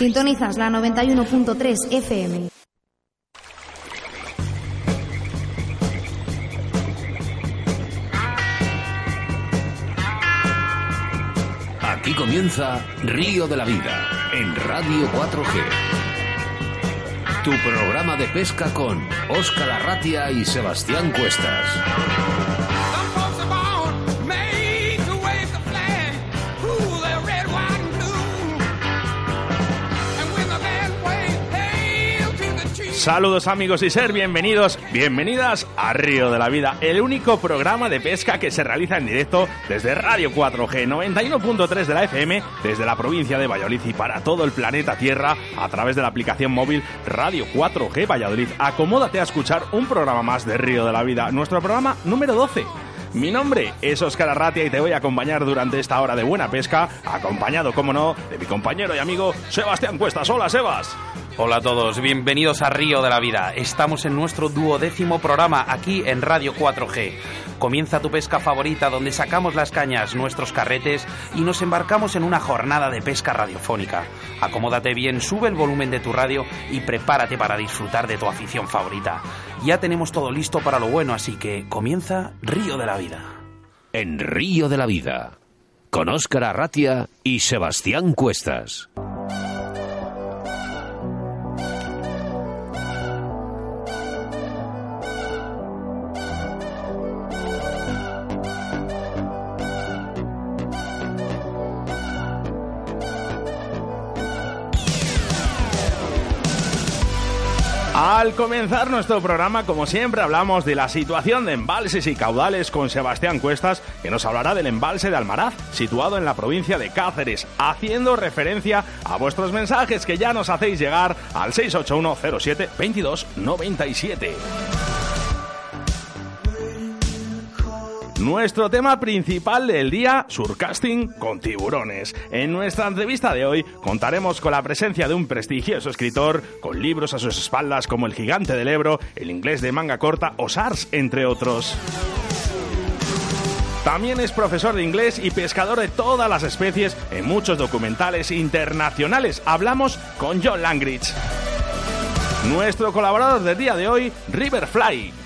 Sintonizas la 91.3 FM. Aquí comienza Río de la Vida en Radio 4G. Tu programa de pesca con Óscar Arratia y Sebastián Cuestas. Saludos amigos y ser bienvenidos, bienvenidas a Río de la Vida, el único programa de pesca que se realiza en directo desde Radio 4G 91.3 de la FM, desde la provincia de Valladolid y para todo el planeta Tierra a través de la aplicación móvil Radio 4G Valladolid. Acomódate a escuchar un programa más de Río de la Vida, nuestro programa número 12. Mi nombre es Óscar Arratia y te voy a acompañar durante esta hora de buena pesca, acompañado, como no, de mi compañero y amigo Sebastián Cuestas. Hola, Sebas. Hola a todos, bienvenidos a Río de la Vida. Estamos en nuestro duodécimo programa aquí en Radio 4G. Comienza tu pesca favorita donde sacamos las cañas, nuestros carretes y nos embarcamos en una jornada de pesca radiofónica. Acomódate bien, sube el volumen de tu radio y prepárate para disfrutar de tu afición favorita. Ya tenemos todo listo para lo bueno, así que comienza Río de la Vida. En Río de la Vida, con Óscar Arratia y Sebastián Cuestas. Al comenzar nuestro programa, como siempre, hablamos de la situación de embalses y caudales con Sebastián Cuestas, que nos hablará del embalse de Almaraz, situado en la provincia de Cáceres, haciendo referencia a vuestros mensajes que ya nos hacéis llegar al 681 07 22 97. Nuestro tema principal del día, surcasting con tiburones. En nuestra entrevista de hoy contaremos con la presencia de un prestigioso escritor con libros a sus espaldas como El gigante del Ebro, El inglés de manga corta o SARS, entre otros. También es profesor de inglés y pescador de todas las especies en muchos documentales internacionales. Hablamos con John Langridge. Nuestro colaborador del día de hoy, Riverfly.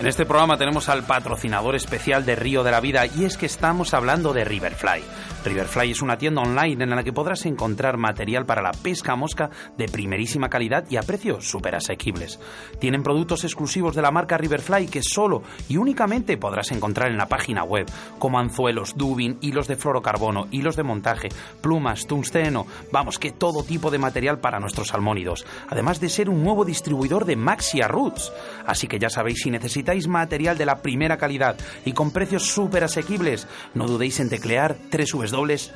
En este programa tenemos al patrocinador especial de Río de la Vida y es que estamos hablando de Riverfly. Riverfly es una tienda online en la que podrás encontrar material para la pesca mosca de primerísima calidad y a precios súper asequibles. Tienen productos exclusivos de la marca Riverfly que solo y únicamente podrás encontrar en la página web, como anzuelos, dubin, hilos de fluorocarbono, hilos de montaje, plumas, tungsteno, vamos, que todo tipo de material para nuestros salmónidos, además de ser un nuevo distribuidor de Maxia Roots. Así que ya sabéis, si necesitáis material de la primera calidad y con precios súper asequibles, no dudéis en teclear 3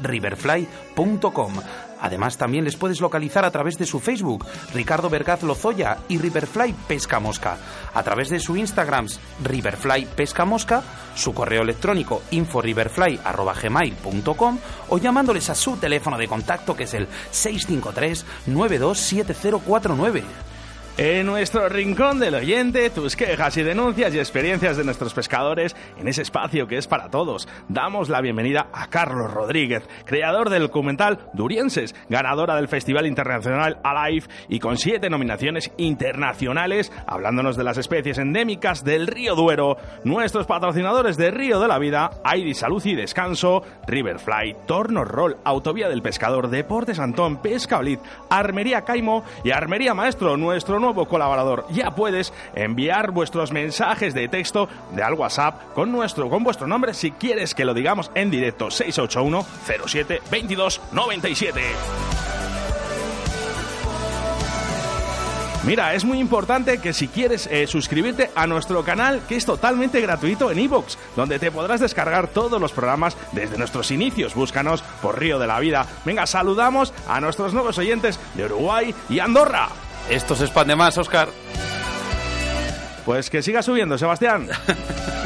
riverfly.com. Además, también les puedes localizar a través de su Facebook, Ricardo Vergaz Lozoya y Riverfly Pesca Mosca, a través de su Instagram, Riverfly Pesca Mosca, su correo electrónico inforiverfly.gmail.com o llamándoles a su teléfono de contacto que es el 653 927049. En nuestro rincón del oyente, tus quejas y denuncias y experiencias de nuestros pescadores en ese espacio que es para todos. Damos la bienvenida a Carlos Rodríguez, creador del documental Durienses, ganadora del Festival Internacional Alive y con siete nominaciones internacionales, hablándonos de las especies endémicas del río Duero. Nuestros patrocinadores de Río de la Vida, Aidi Salud y Descanso, Riverfly, Torno Roll, Autovía del Pescador, Deportes Antón, Pesca Olid, Armería Caimo y Armería Maestro, nuestro nuevo colaborador. Ya puedes enviar vuestros mensajes de texto de al WhatsApp con nuestro con vuestro nombre si quieres que lo digamos en directo 681 07 22 97. Mira, es muy importante que si quieres eh, suscribirte a nuestro canal, que es totalmente gratuito en iVoox, donde te podrás descargar todos los programas desde nuestros inicios. Búscanos por Río de la Vida. Venga, saludamos a nuestros nuevos oyentes de Uruguay y Andorra. Esto se expande más, Oscar. Pues que siga subiendo, Sebastián.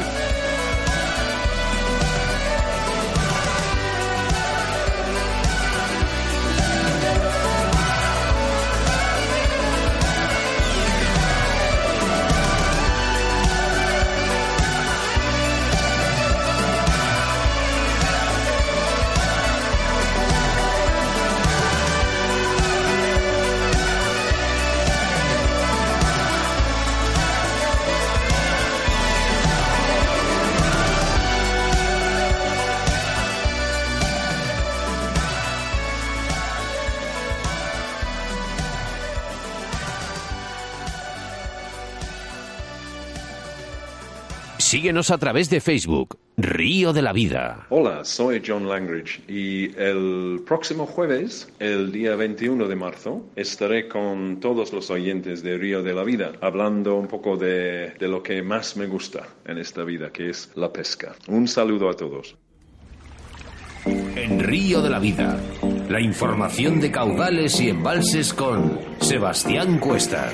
Síguenos a través de Facebook, Río de la Vida. Hola, soy John Langridge y el próximo jueves, el día 21 de marzo, estaré con todos los oyentes de Río de la Vida hablando un poco de, de lo que más me gusta en esta vida, que es la pesca. Un saludo a todos. En Río de la Vida, la información de caudales y embalses con Sebastián Cuestas.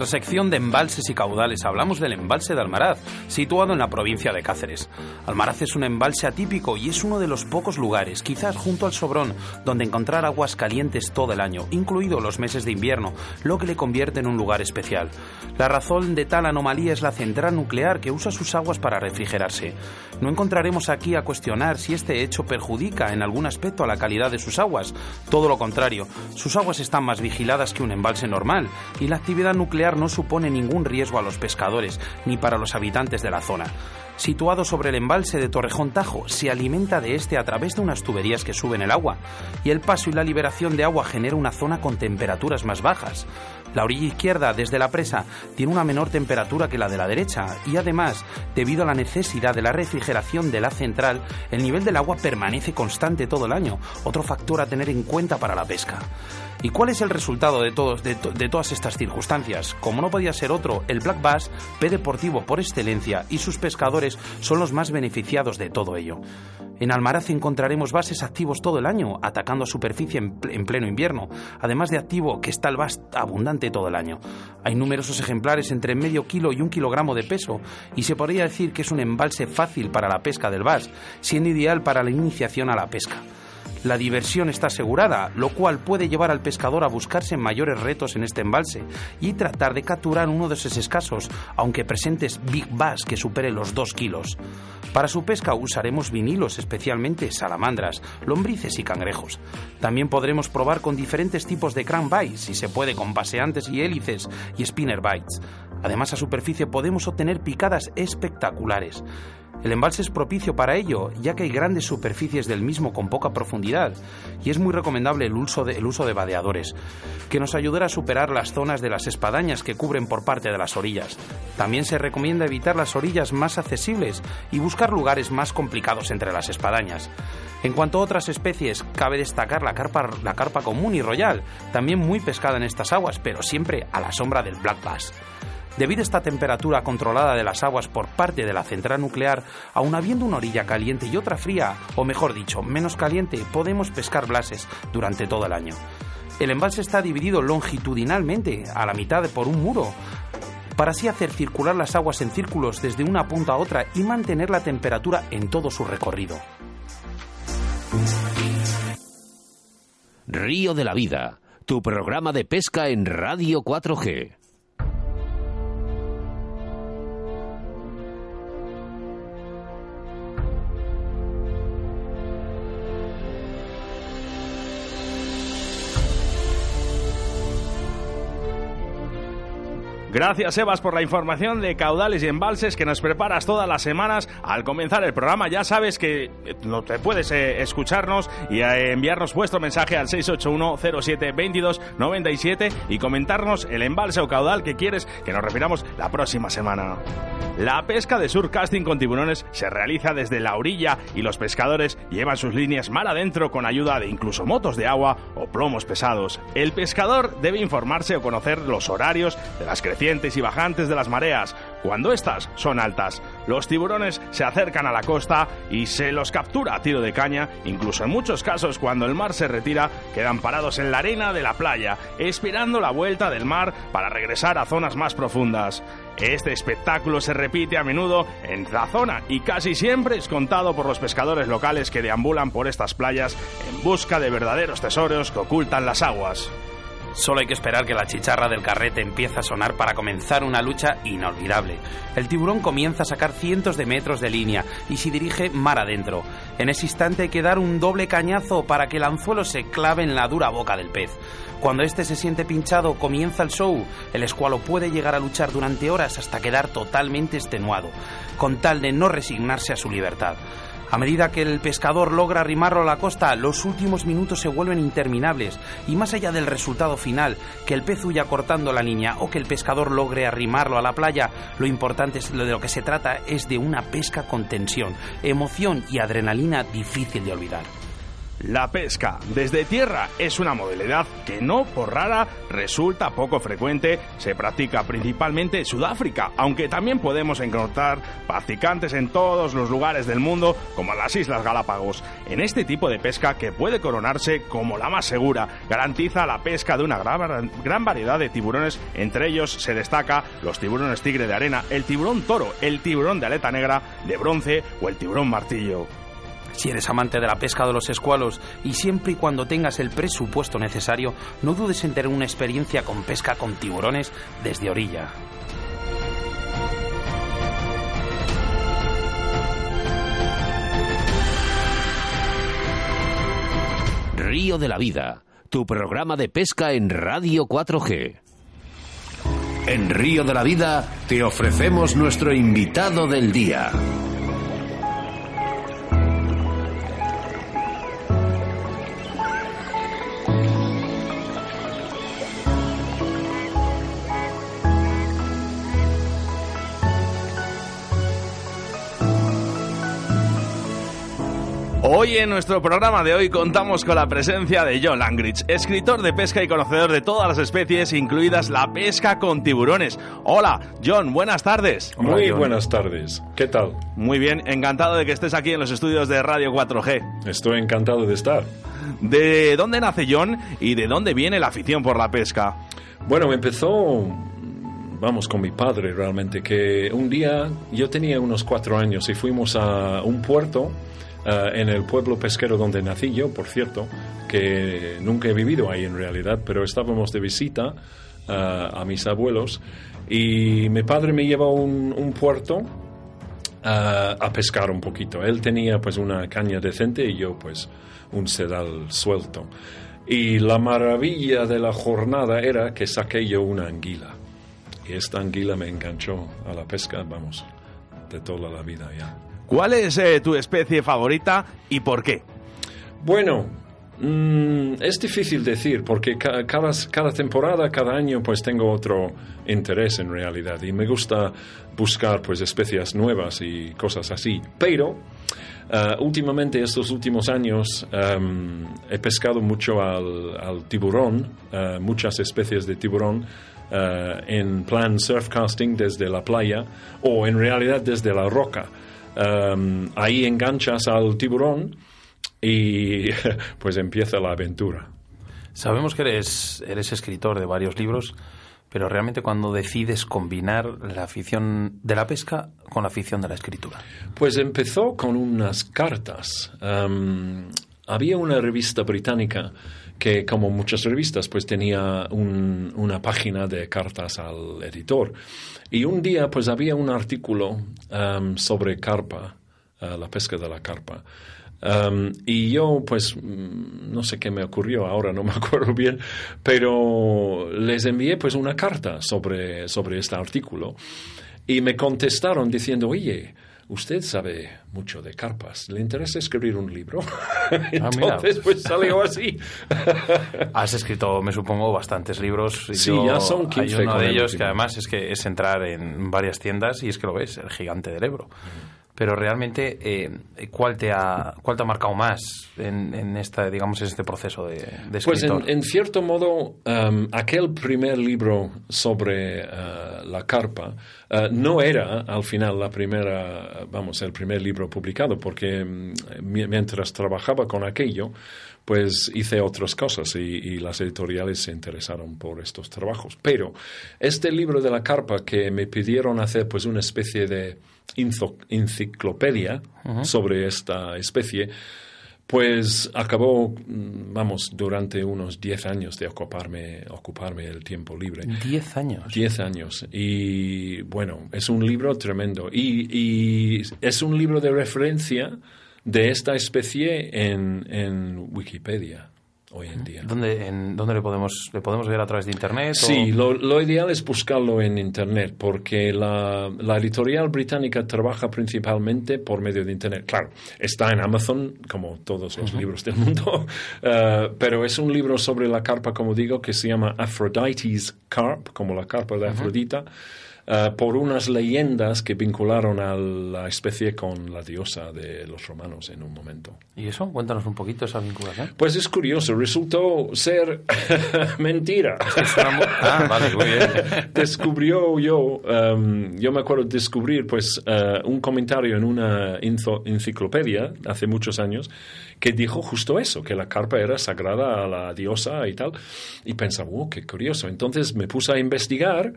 Nuestra sección de embalses y caudales hablamos del embalse de Almaraz, situado en la provincia de Cáceres. Almaraz es un embalse atípico y es uno de los pocos lugares, quizás junto al Sobrón, donde encontrar aguas calientes todo el año, incluido los meses de invierno, lo que le convierte en un lugar especial. La razón de tal anomalía es la central nuclear que usa sus aguas para refrigerarse. No encontraremos aquí a cuestionar si este hecho perjudica en algún aspecto a la calidad de sus aguas. Todo lo contrario, sus aguas están más vigiladas que un embalse normal y la actividad nuclear no supone ningún riesgo a los pescadores ni para los habitantes de la zona. Situado sobre el embalse de Torrejón Tajo, se alimenta de este a través de unas tuberías que suben el agua, y el paso y la liberación de agua genera una zona con temperaturas más bajas. La orilla izquierda, desde la presa, tiene una menor temperatura que la de la derecha y además, debido a la necesidad de la refrigeración de la central, el nivel del agua permanece constante todo el año, otro factor a tener en cuenta para la pesca. ¿Y cuál es el resultado de, todas estas circunstancias? Como no podía ser otro, el Black Bass, pez deportivo por excelencia, y sus pescadores son los más beneficiados de todo ello. En Almaraz encontraremos bases activos todo el año, atacando a superficie en, ple- en pleno invierno, además de activo que está el bass abundante todo el año. Hay numerosos ejemplares entre medio kilo y un kilogramo de peso, y se podría decir que es un embalse fácil para la pesca del bass, siendo ideal para la iniciación a la pesca. La diversión está asegurada, lo cual puede llevar al pescador a buscarse mayores retos en este embalse y tratar de capturar uno de esos escasos, aunque presentes big bass que supere los 2 kilos. Para su pesca usaremos vinilos, especialmente salamandras, lombrices y cangrejos. También podremos probar con diferentes tipos de crankbait, si se puede con paseantes y hélices y spinner bites. Además, a superficie podemos obtener picadas espectaculares. El embalse es propicio para ello, ya que hay grandes superficies del mismo con poca profundidad, y es muy recomendable el uso de, el uso de vadeadores, que nos ayudará a superar las zonas de las espadañas que cubren por parte de las orillas. También se recomienda evitar las orillas más accesibles y buscar lugares más complicados entre las espadañas. En cuanto a otras especies, cabe destacar la carpa, la carpa común y royal, también muy pescada en estas aguas, pero siempre a la sombra del black bass. Debido a esta temperatura controlada de las aguas por parte de la central nuclear, aun habiendo una orilla caliente y otra fría, o mejor dicho, menos caliente, podemos pescar blases durante todo el año. El embalse está dividido longitudinalmente, a la mitad por un muro, para así hacer circular las aguas en círculos desde una punta a otra y mantener la temperatura en todo su recorrido. Río de la Vida, tu programa de pesca en Radio 4G. Gracias, Sebas, por la información de caudales y embalses que nos preparas todas las semanas al comenzar el programa. Ya sabes que eh, no te puedes eh, escucharnos y eh, enviarnos vuestro mensaje al 681-07-2297 y comentarnos el embalse o caudal que quieres que nos refiramos la próxima semana. La pesca de surcasting con tiburones se realiza desde la orilla y los pescadores llevan sus líneas mar adentro con ayuda de incluso motos de agua o plomos pesados. El pescador debe informarse o conocer los horarios de las crecientes y bajantes de las mareas. Cuando estas son altas, los tiburones se acercan a la costa y se los captura a tiro de caña. Incluso en muchos casos, cuando el mar se retira, quedan parados en la arena de la playa, esperando la vuelta del mar para regresar a zonas más profundas. Este espectáculo se repite a menudo en la zona y casi siempre es contado por los pescadores locales que deambulan por estas playas en busca de verdaderos tesoros que ocultan las aguas. Solo hay que esperar que la chicharra del carrete empiece a sonar para comenzar una lucha inolvidable. El tiburón comienza a sacar cientos de metros de línea y se dirige mar adentro. En ese instante hay que dar un doble cañazo para que el anzuelo se clave en la dura boca del pez. Cuando este se siente pinchado, comienza el show. El escualo puede llegar a luchar durante horas hasta quedar totalmente extenuado, con tal de no resignarse a su libertad. A medida que el pescador logra arrimarlo a la costa, los últimos minutos se vuelven interminables y más allá del resultado final, que el pez huya cortando la línea o que el pescador logre arrimarlo a la playa, lo importante es, lo de lo que se trata es de una pesca con tensión, emoción y adrenalina difícil de olvidar. La pesca desde tierra es una modalidad que no por rara resulta poco frecuente, se practica principalmente en Sudáfrica, aunque también podemos encontrar practicantes en todos los lugares del mundo, como las Islas Galápagos. En este tipo de pesca, que puede coronarse como la más segura, garantiza la pesca de una gran, gran variedad de tiburones, entre ellos se destaca los tiburones tigre de arena, el tiburón toro, el tiburón de aleta negra, de bronce o el tiburón martillo. Si eres amante de la pesca de los escualos y siempre y cuando tengas el presupuesto necesario, no dudes en tener una experiencia con pesca con tiburones desde orilla. Río de la Vida, tu programa de pesca en Radio 4G. En Río de la Vida te ofrecemos nuestro invitado del día. Hoy en nuestro programa de hoy contamos con la presencia de John Langridge, escritor de pesca y conocedor de todas las especies, incluidas la pesca con tiburones. Hola, John, buenas tardes. Muy John. buenas tardes. ¿Qué tal? Muy bien, encantado de que estés aquí en los estudios de Radio 4G. Estoy encantado de estar. ¿De dónde nace John y de dónde viene la afición por la pesca? Bueno, empezó, vamos, con mi padre realmente, que un día yo tenía unos cuatro años y fuimos a un puerto eh, en el pueblo pesquero donde nací yo, por cierto, que nunca he vivido ahí en realidad, pero estábamos de visita eh, a mis abuelos y mi padre me llevó a un, un puerto eh, a pescar un poquito. Él tenía pues una caña decente y yo pues un sedal suelto. Y la maravilla de la jornada era que saqué yo una anguila. Y esta anguila me enganchó a la pesca, vamos, de toda la vida ya. ¿Cuál es eh, tu especie favorita y por qué? Bueno, mm, es difícil decir porque ca- cada, cada temporada, cada año, pues tengo otro interés en realidad y me gusta buscar pues especies nuevas y cosas así. Pero eh, últimamente, estos últimos años, em, he pescado mucho al, al tiburón, eh, muchas especies de tiburón. eh, en plan surfcasting desde la playa o en realidad desde la roca. Em, ahí enganchas al tiburón y pues empieza la aventura. Sabemos que eres, eres escritor de varios libros, pero realmente cuando decides combinar la afición de la pesca con la afición de la escritura. Pues empezó con unas cartas. Em, había una revista británica que, como muchas revistas, pues tenía un- una página de cartas al editor. Y un día, pues había un artículo em, sobre carpa, eh, la pesca de la carpa. Um, y yo, pues, mm, no sé qué me ocurrió, ahora no me acuerdo bien, pero les envié pues una carta sobre, sobre este artículo y me contestaron diciendo, oye, usted sabe mucho de carpas, ¿le interesa escribir un libro? Entonces, pues salió así. Has escrito, me supongo, bastantes libros. Sí, yo- ya son 15 Hay uno de el ellos que además es que es entrar en varias tiendas y es que lo ves, el gigante del Ebro. Pero realmente, eh, ¿cuál, te ha, ¿cuál te ha marcado más en, en esta, digamos, en este proceso de, de Pues escritor? en, en cierto modo, um, aquel primer libro sobre eh, la carpa eh, no era al final la primera, vamos, el primer libro publicado, porque mi- mientras trabajaba con aquello, pues hice otras cosas y, y las editoriales se interesaron por estos trabajos. Pero este libro de la carpa que me pidieron hacer pues una especie de enciclopedia sobre esta especie, pues acabó, mm, vamos, durante unos 10 años de ocuparme, ocuparme el tiempo libre. Diez años. 10 años. Y bueno, es un libro tremendo. Y, y es un libro de referencia de esta especie en, en Wikipedia. Hoy en día. ¿Dónde, en, ¿Dónde le podemos le podemos ver a través de internet? o- Sí, lo, lo ideal es buscarlo en Internet, porque la, la editorial británica trabaja principalmente por medio de Internet. Claro, está en Amazon, como todos los libros del mundo, eh, pero es un libro sobre la carpa, como digo, que se llama Aphrodite's Carp, como la carpa de Afrodita. Eh, por unas leyendas que vincularon a la especie con la diosa de los romanos en un momento. ¿Y eso? Cuéntanos un poquito esa vinculación. Pues es curioso, resultó ser mentira. Ah, vale, muy bien. Descubrió yo, em, yo me acuerdo descubrir pues eh, un comentario en una enciclopedia hace muchos años que dijo justo eso, que la carpa era sagrada a la diosa y tal. Y pensaba, oh, qué curioso. Entonces me puse a investigar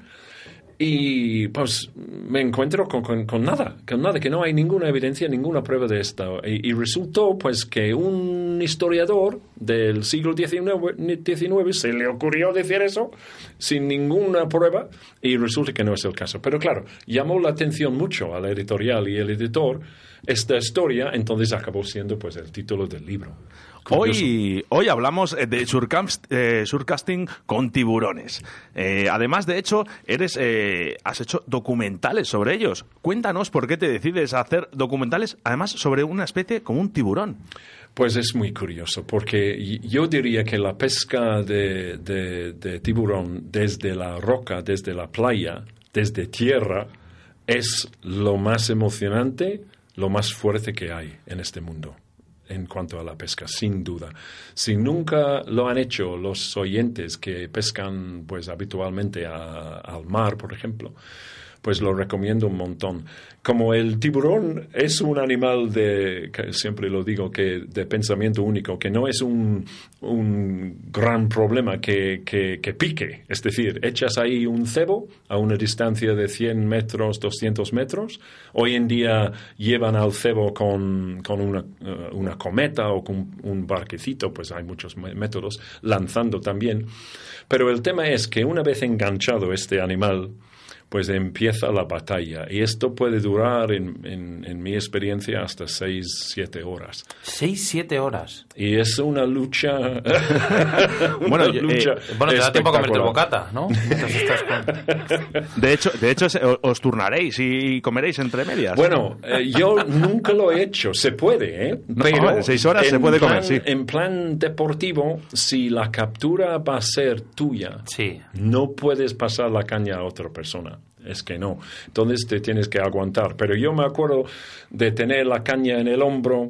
y pues me encuentro con, con- con nada, con nada, que no hay ninguna evidencia, ninguna prueba de esto. Y, y resultó pues que un historiador del siglo XIX, XIX se le ocurrió decir eso sin ninguna prueba y resulta que no es el caso. Pero claro, llamó la atención mucho a la editorial y el editor esta historia, entonces acabó siendo pues el título del libro. Hoy, hoy hablamos eh, de surcast- eh, surcasting con tiburones. Eh, además, de hecho, eres, eh, has hecho documentales sobre ellos. Cuéntanos por qué te decides a hacer documentales, además, sobre una especie como un tiburón. Pues es muy curioso, porque yo diría que la pesca de, de- de tiburón desde la roca, desde la playa, desde tierra, es lo más emocionante, lo más fuerte que hay en este mundo en cuanto a la pesca, sin duda. Si nunca lo han hecho los oyentes que pescan pues habitualmente a- al mar, por ejemplo, pues lo recomiendo un montón. Como el tiburón es un animal de, siempre lo digo, que de pensamiento único, que no es un, un gran problema que, que, que pique. Es decir, echas ahí un cebo a una distancia de 100 metros, 200 metros. Hoy en día llevan al cebo con, con una, eh, una cometa o con un barquecito, pues hay muchos métodos, lanzando también. Pero el tema es que una vez enganchado este animal, pues empieza la batalla. Y esto puede durar, en, en- en mi experiencia, hasta seis, siete horas. Seis, siete horas. Y es una lucha. Bueno, una lucha eh, Bueno, te da tiempo a comerte el bocata, ¿no? Estás con- De hecho, de hecho os turnaréis y comeréis entre medias. Bueno, eh, yo nunca lo he hecho. Se puede, ¿eh? No, en seis horas se puede comer, sí. En plan deportivo, si la captura va a ser tuya, Sí. no puedes pasar la caña a otra persona. Es que no. Entonces te tienes que aguantar. Pero yo me acuerdo de tener la caña en el hombro,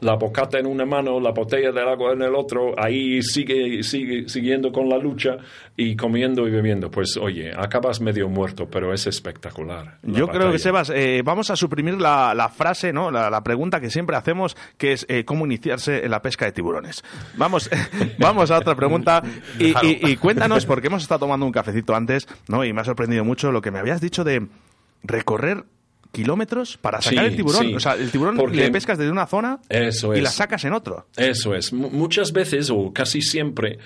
la bocata en una mano, la botella del agua en el otro, ahí sigue, sigue siguiendo con la lucha y comiendo y bebiendo. Pues oye, acabas medio muerto, pero es espectacular. la Yo creo que, Sebas, eh, vamos a suprimir la, la frase, ¿no? La, la pregunta que siempre hacemos, que es eh, cómo iniciarse en la pesca de tiburones. Vamos, vamos a otra pregunta y, y- y cuéntanos, porque hemos estado tomando un cafecito antes, ¿no? Y me ha sorprendido mucho lo que me habías dicho de recorrer kilómetros para sacar Sí, el tiburón. sí. O sea, el tiburón Porque- le pescas desde una zona Eso y la sacas en otro. Eso es. Mu- muchas veces, o casi siempre,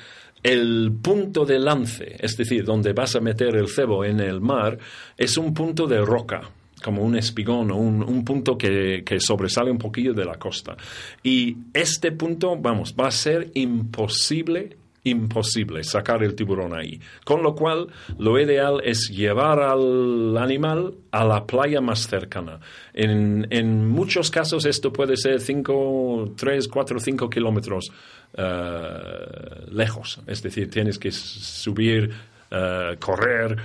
el punto de lance, es decir, donde vas a meter el cebo en el mar, es un punto de roca como un espigón o un, un punto que, que sobresale un poquillo de la costa. Y este punto, vamos, va a ser imposible imposible sacar el tiburón ahí. Con lo cual, lo ideal es llevar al animal a la playa más cercana. En, en muchos casos esto puede ser 5, 3, 4, 5 kilómetros eh, lejos. Es decir, tienes que subir, eh, correr,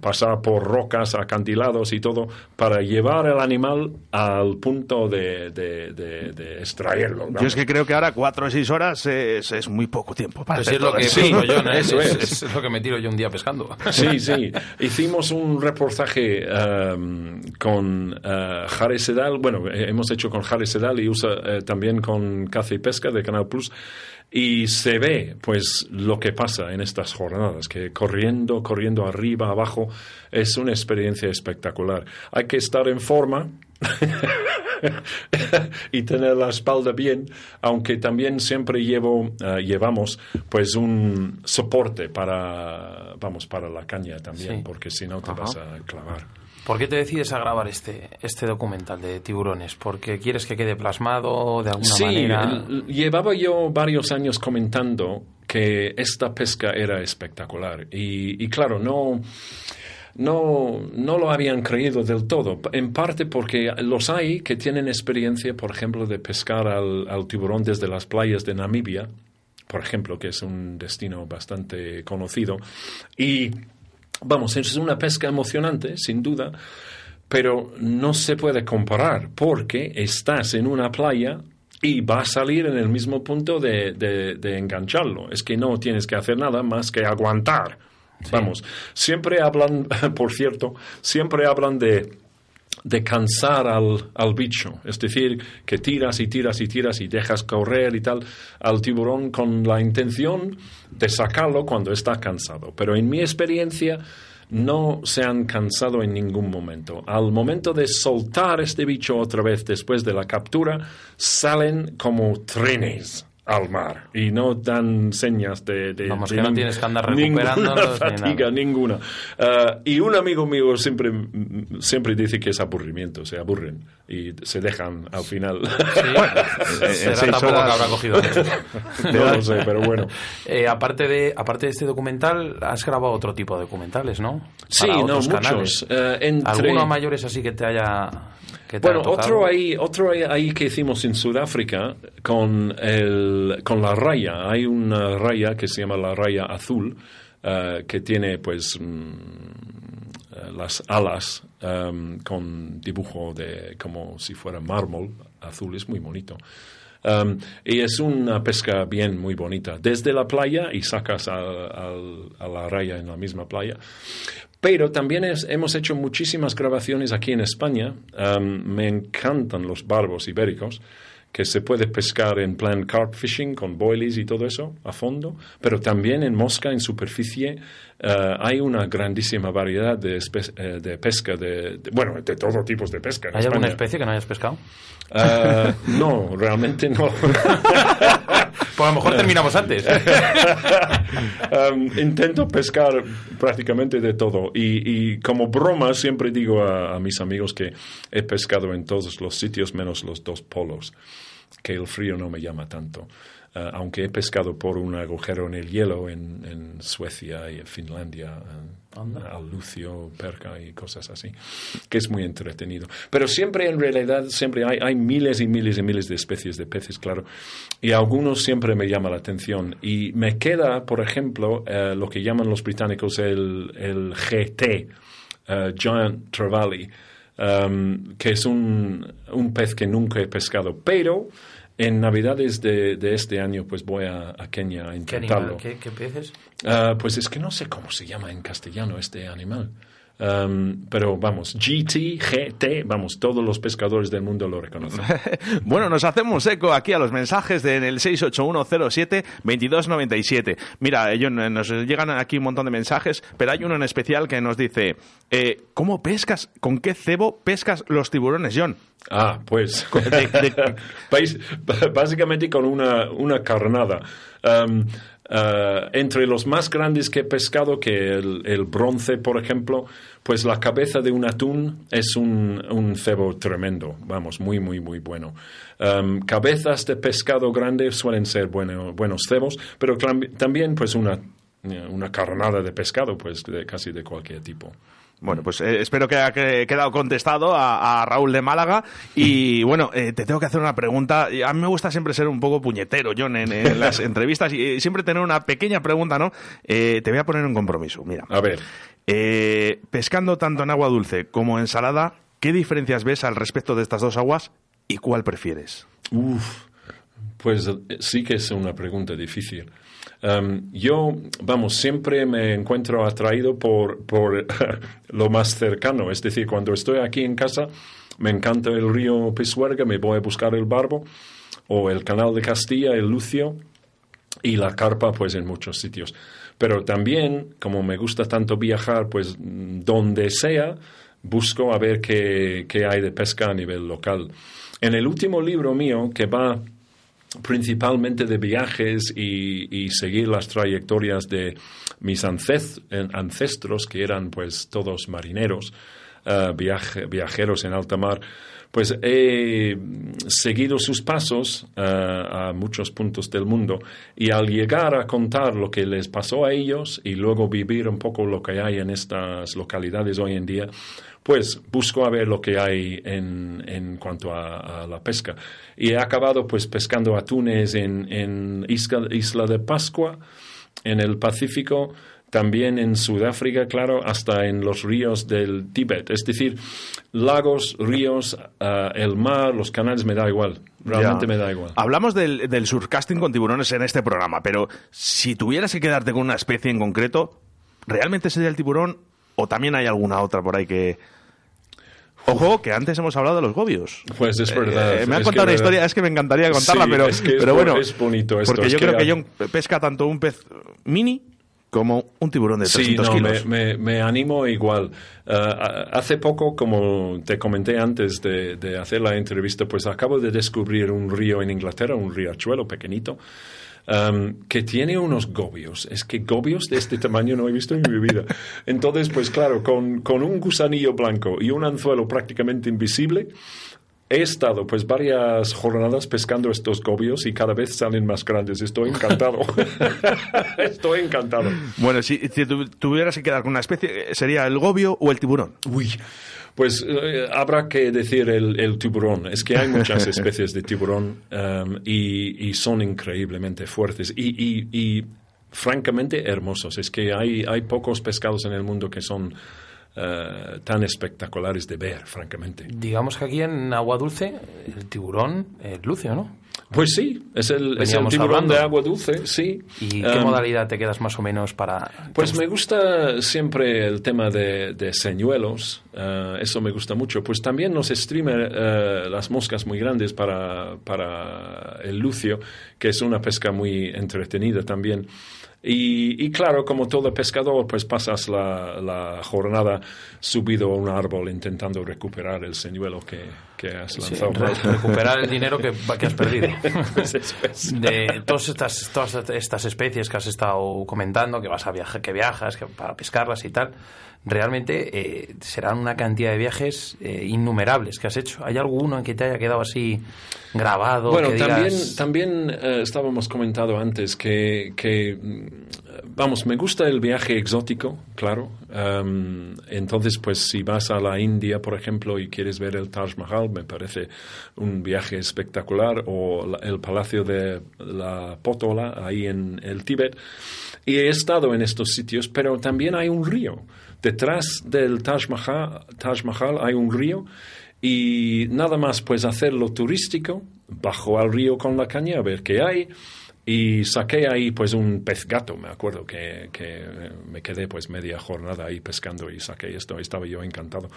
pasar por rocas, acantilados y todo, para llevar el animal al punto de, de- de- de extraerlo. Yo es que creo que ahora cuatro o seis horas es, es muy poco tiempo para Pues hacer es lo que eso. pesco yo, ¿no? eso es, es. es lo que me tiro yo un día pescando. Sí, sí. Hicimos un reportaje em, con eh, Jare Sedal. Bueno, hemos hecho con Jare Sedal y usa eh, también con Caza y Pesca de Canal Plus. Y se ve, pues, lo que pasa en estas jornadas, que corriendo, corriendo arriba, abajo, es una experiencia espectacular. Hay que estar en forma y tener la espalda bien, aunque también siempre llevo, eh, llevamos, pues, un soporte para, vamos, para la caña también, Sí. porque si no te vas a clavar. ¿Por qué te decides a grabar este, este documental de tiburones? ¿Porque quieres que quede plasmado de alguna sí, manera? l- llevaba yo varios años comentando que esta pesca era espectacular. Y, y claro, no, no, no lo habían creído del todo. En parte porque los hay que tienen experiencia, por ejemplo, de pescar al, al tiburón desde las playas de Namibia, por ejemplo, que es un destino bastante conocido. Y vamos, es una pesca emocionante, sin duda, pero no se puede comparar porque estás en una playa y va a salir en el mismo punto de, de- de engancharlo. Es que no tienes que hacer nada más que aguantar. Vamos, siempre hablan, por cierto, siempre hablan de de cansar al, al bicho, es decir, que tiras y tiras y tiras y dejas correr y tal al tiburón con la intención de sacarlo cuando está cansado. Pero en mi experiencia no se han cansado en ningún momento. Al momento de soltar este bicho otra vez después de la captura, salen como trenes al mar y no dan señas de, de- Vamos, de que no tienes que andar ninguna recuperándolos ni fatiga, nada. ninguna. Ah, y un amigo mío siempre, siempre dice que es aburrimiento, se aburren y se dejan al final. eh, Será seis tampoco horas- que habrá cogido no lo sé, pero bueno. Eh, aparte, de, aparte de este documental, has grabado otro tipo de documentales, ¿no? Sí, Para no, otros muchos. Eh, entre- ¿Alguno mayores así que te haya... Que te Bueno, haya otro ahí, otro ahí, ahí que hicimos en Sudáfrica con, el, con la raya. Hay una raya que se llama la raya azul, eh, que tiene pues mm, eh, las alas em, con dibujo de como si fuera mármol azul, es muy bonito. Um, y es una pesca bien muy bonita. Desde la playa y sacas a la raya en la misma playa. Pero también hemos hecho muchísimas grabaciones aquí en España. Um, me encantan los barbos ibéricos, que se puede pescar en plan carp fishing con boilies y todo eso a fondo, pero también en mosca, en superficie. eh, hay una grandísima variedad de, eh, de pesca, de, de- bueno, de todo tipo de pesca. ¿Hay alguna especie que no hayas pescado? Eh, no, realmente no. Pues a lo mejor terminamos antes. Um, intento pescar prácticamente de todo y, como broma siempre digo a mis amigos que he pescado en todos los sitios menos los dos polos, que el frío no me llama tanto. Uh, aunque he pescado por un agujero en el hielo en, en Suecia y en Finlandia, uh, al lucio, perca y cosas así, que es muy entretenido. Pero siempre, en realidad, siempre hay, hay miles y miles y miles de especies de peces, claro, y algunos siempre me llama la atención. Y me queda, por ejemplo, eh, lo que llaman los británicos el, el GT, Giant Trevally, um, que es un, un pez que nunca he pescado, pero en Navidades de, de este año pues voy a, a Kenia a ¿Qué intentarlo. animal? ¿Qué, qué peces? Ah, pues es que no sé cómo se llama en castellano este animal. Um, pero vamos, GT, GT, vamos, todos los pescadores del mundo lo reconocen. Bueno, nos hacemos eco aquí a los mensajes de, en el 68107-2297. Mira, John, eh, nos llegan aquí un montón de mensajes, pero hay uno en especial que nos dice, eh, ¿cómo pescas, con qué cebo pescas los tiburones, John? Ah, pues. de- de- Básicamente con una, una carnada. Um, uh, entre los más grandes que he pescado, que el, bronce, por ejemplo, pues la cabeza de un atún es un, cebo tremendo. Vamos, muy, muy, muy bueno. Um, cabezas de pescado grande suelen ser bueno- buenos cebos, pero también pues una, una carnada de pescado, pues de, casi de cualquier tipo. Bueno, pues eh, espero que haya que- quedado contestado a, a Raúl de Málaga. Y bueno, eh, te tengo que hacer una pregunta. A mí me gusta siempre ser un poco puñetero, John, en, en las entrevistas y eh, siempre tener una pequeña pregunta, ¿no? Eh, te voy a poner un compromiso. Mira, A ver. Pescando tanto en agua dulce como en salada, ¿qué diferencias ves al respecto de estas dos aguas y cuál prefieres? Uf, pues eh, sí que es una pregunta difícil. Um, yo, vamos, siempre me encuentro atraído por, por lo más cercano. Es decir, cuando estoy aquí en casa, me encanta el río Pisuerga, me voy a buscar el Barbo, o el canal de Castilla, el Lucio, y la carpa, pues en muchos sitios. Pero también, como me gusta tanto viajar, pues donde sea, busco a ver qué, qué hay de pesca a nivel local. En el último libro mío, que va principalmente de viajes y, seguir las trayectorias de mis ancestros, que eran pues todos marineros, eh, viaje- viajeros en alta mar, pues he seguido sus pasos eh, a muchos puntos del mundo y al llegar a contar lo que les pasó a ellos y luego vivir un poco lo que hay en estas localidades hoy en día, pues busco a ver lo que hay en, en cuanto a, a la pesca. Y he acabado pues pescando atunes en, en Isla, Isla de Pascua, en el Pacífico, también en Sudáfrica, claro, hasta en los ríos del Tíbet. Es decir, lagos, ríos, ah, el mar, los canales, me da igual. Realmente Ya. me da igual. Hablamos del, del surcasting con tiburones en este programa, pero si tuvieras que quedarte con una especie en concreto, ¿realmente sería el tiburón o también hay alguna otra por ahí que... Ojo, que antes hemos hablado de los gobios. Pues es verdad. Eh, me han contado una historia, es que me encantaría contarla, Sí, pero, es que pero bueno, es bonito esto, porque yo que creo que John pesca tanto un pez mini como un tiburón de Sí, 300 no, me, kilos. me- me animo igual. Uh, hace poco, como te comenté antes de, de hacer la entrevista, pues acabo de descubrir un río en Inglaterra, un riachuelo pequeñito, um, que tiene unos gobios. Es que gobios de este tamaño no he visto en mi vida. Entonces, pues claro, con, con un gusanillo blanco y un anzuelo prácticamente invisible, He estado pues varias jornadas pescando estos gobios y cada vez salen más grandes. Estoy encantado. Estoy encantado. Bueno, si, si tu- tuvieras que quedar con una especie, ¿sería el gobio o el tiburón? Uy, pues eh, habrá que decir el, el tiburón. Es que hay muchas especies de tiburón um, y, y son increíblemente fuertes y, y- y francamente hermosos. Es que hay, hay pocos pescados en el mundo que son eh, tan espectaculares de ver, francamente. Digamos que aquí en agua dulce el tiburón es lucio, ¿no? Pues sí, es el, es el tiburón hablando. de agua dulce, sí. ¿Y qué Um, modalidad te quedas más o menos para...? Pues me gusta siempre el tema de, de señuelos, eh, eso me gusta mucho. Pues también nos streamer eh, las moscas muy grandes para, para el lucio, que es una pesca muy entretenida también. Y, y claro, como todo pescador, pues pasas la, la jornada subido a un árbol intentando recuperar el señuelo que, que has Sí, lanzado. re- recuperar el dinero que, que has perdido. Pues de todas estas, todas estas especies que has estado comentando, que vas a viajar, que viajas, que para pescarlas y tal, realmente eh, serán una cantidad de viajes eh, innumerables que has hecho. ¿Hay alguno en que te haya quedado así grabado? Bueno, que también, digas- también eh, estábamos comentando antes que, que, vamos, me gusta el viaje exótico, claro. Am, entonces, pues si vas a la India, por ejemplo, y quieres ver el Taj Mahal, me parece un viaje espectacular, o la- el Palacio de la Pótola, ahí en el Tíbet. Y he estado en estos sitios, pero también hay un río. Detrás del Taj Mahal, Taj Mahal hay un río y nada más pues hacerlo turístico, bajo al río con la caña a ver qué hay y saqué ahí pues un pez gato, me acuerdo que, que me quedé pues media jornada ahí pescando y saqué esto, estaba yo encantado.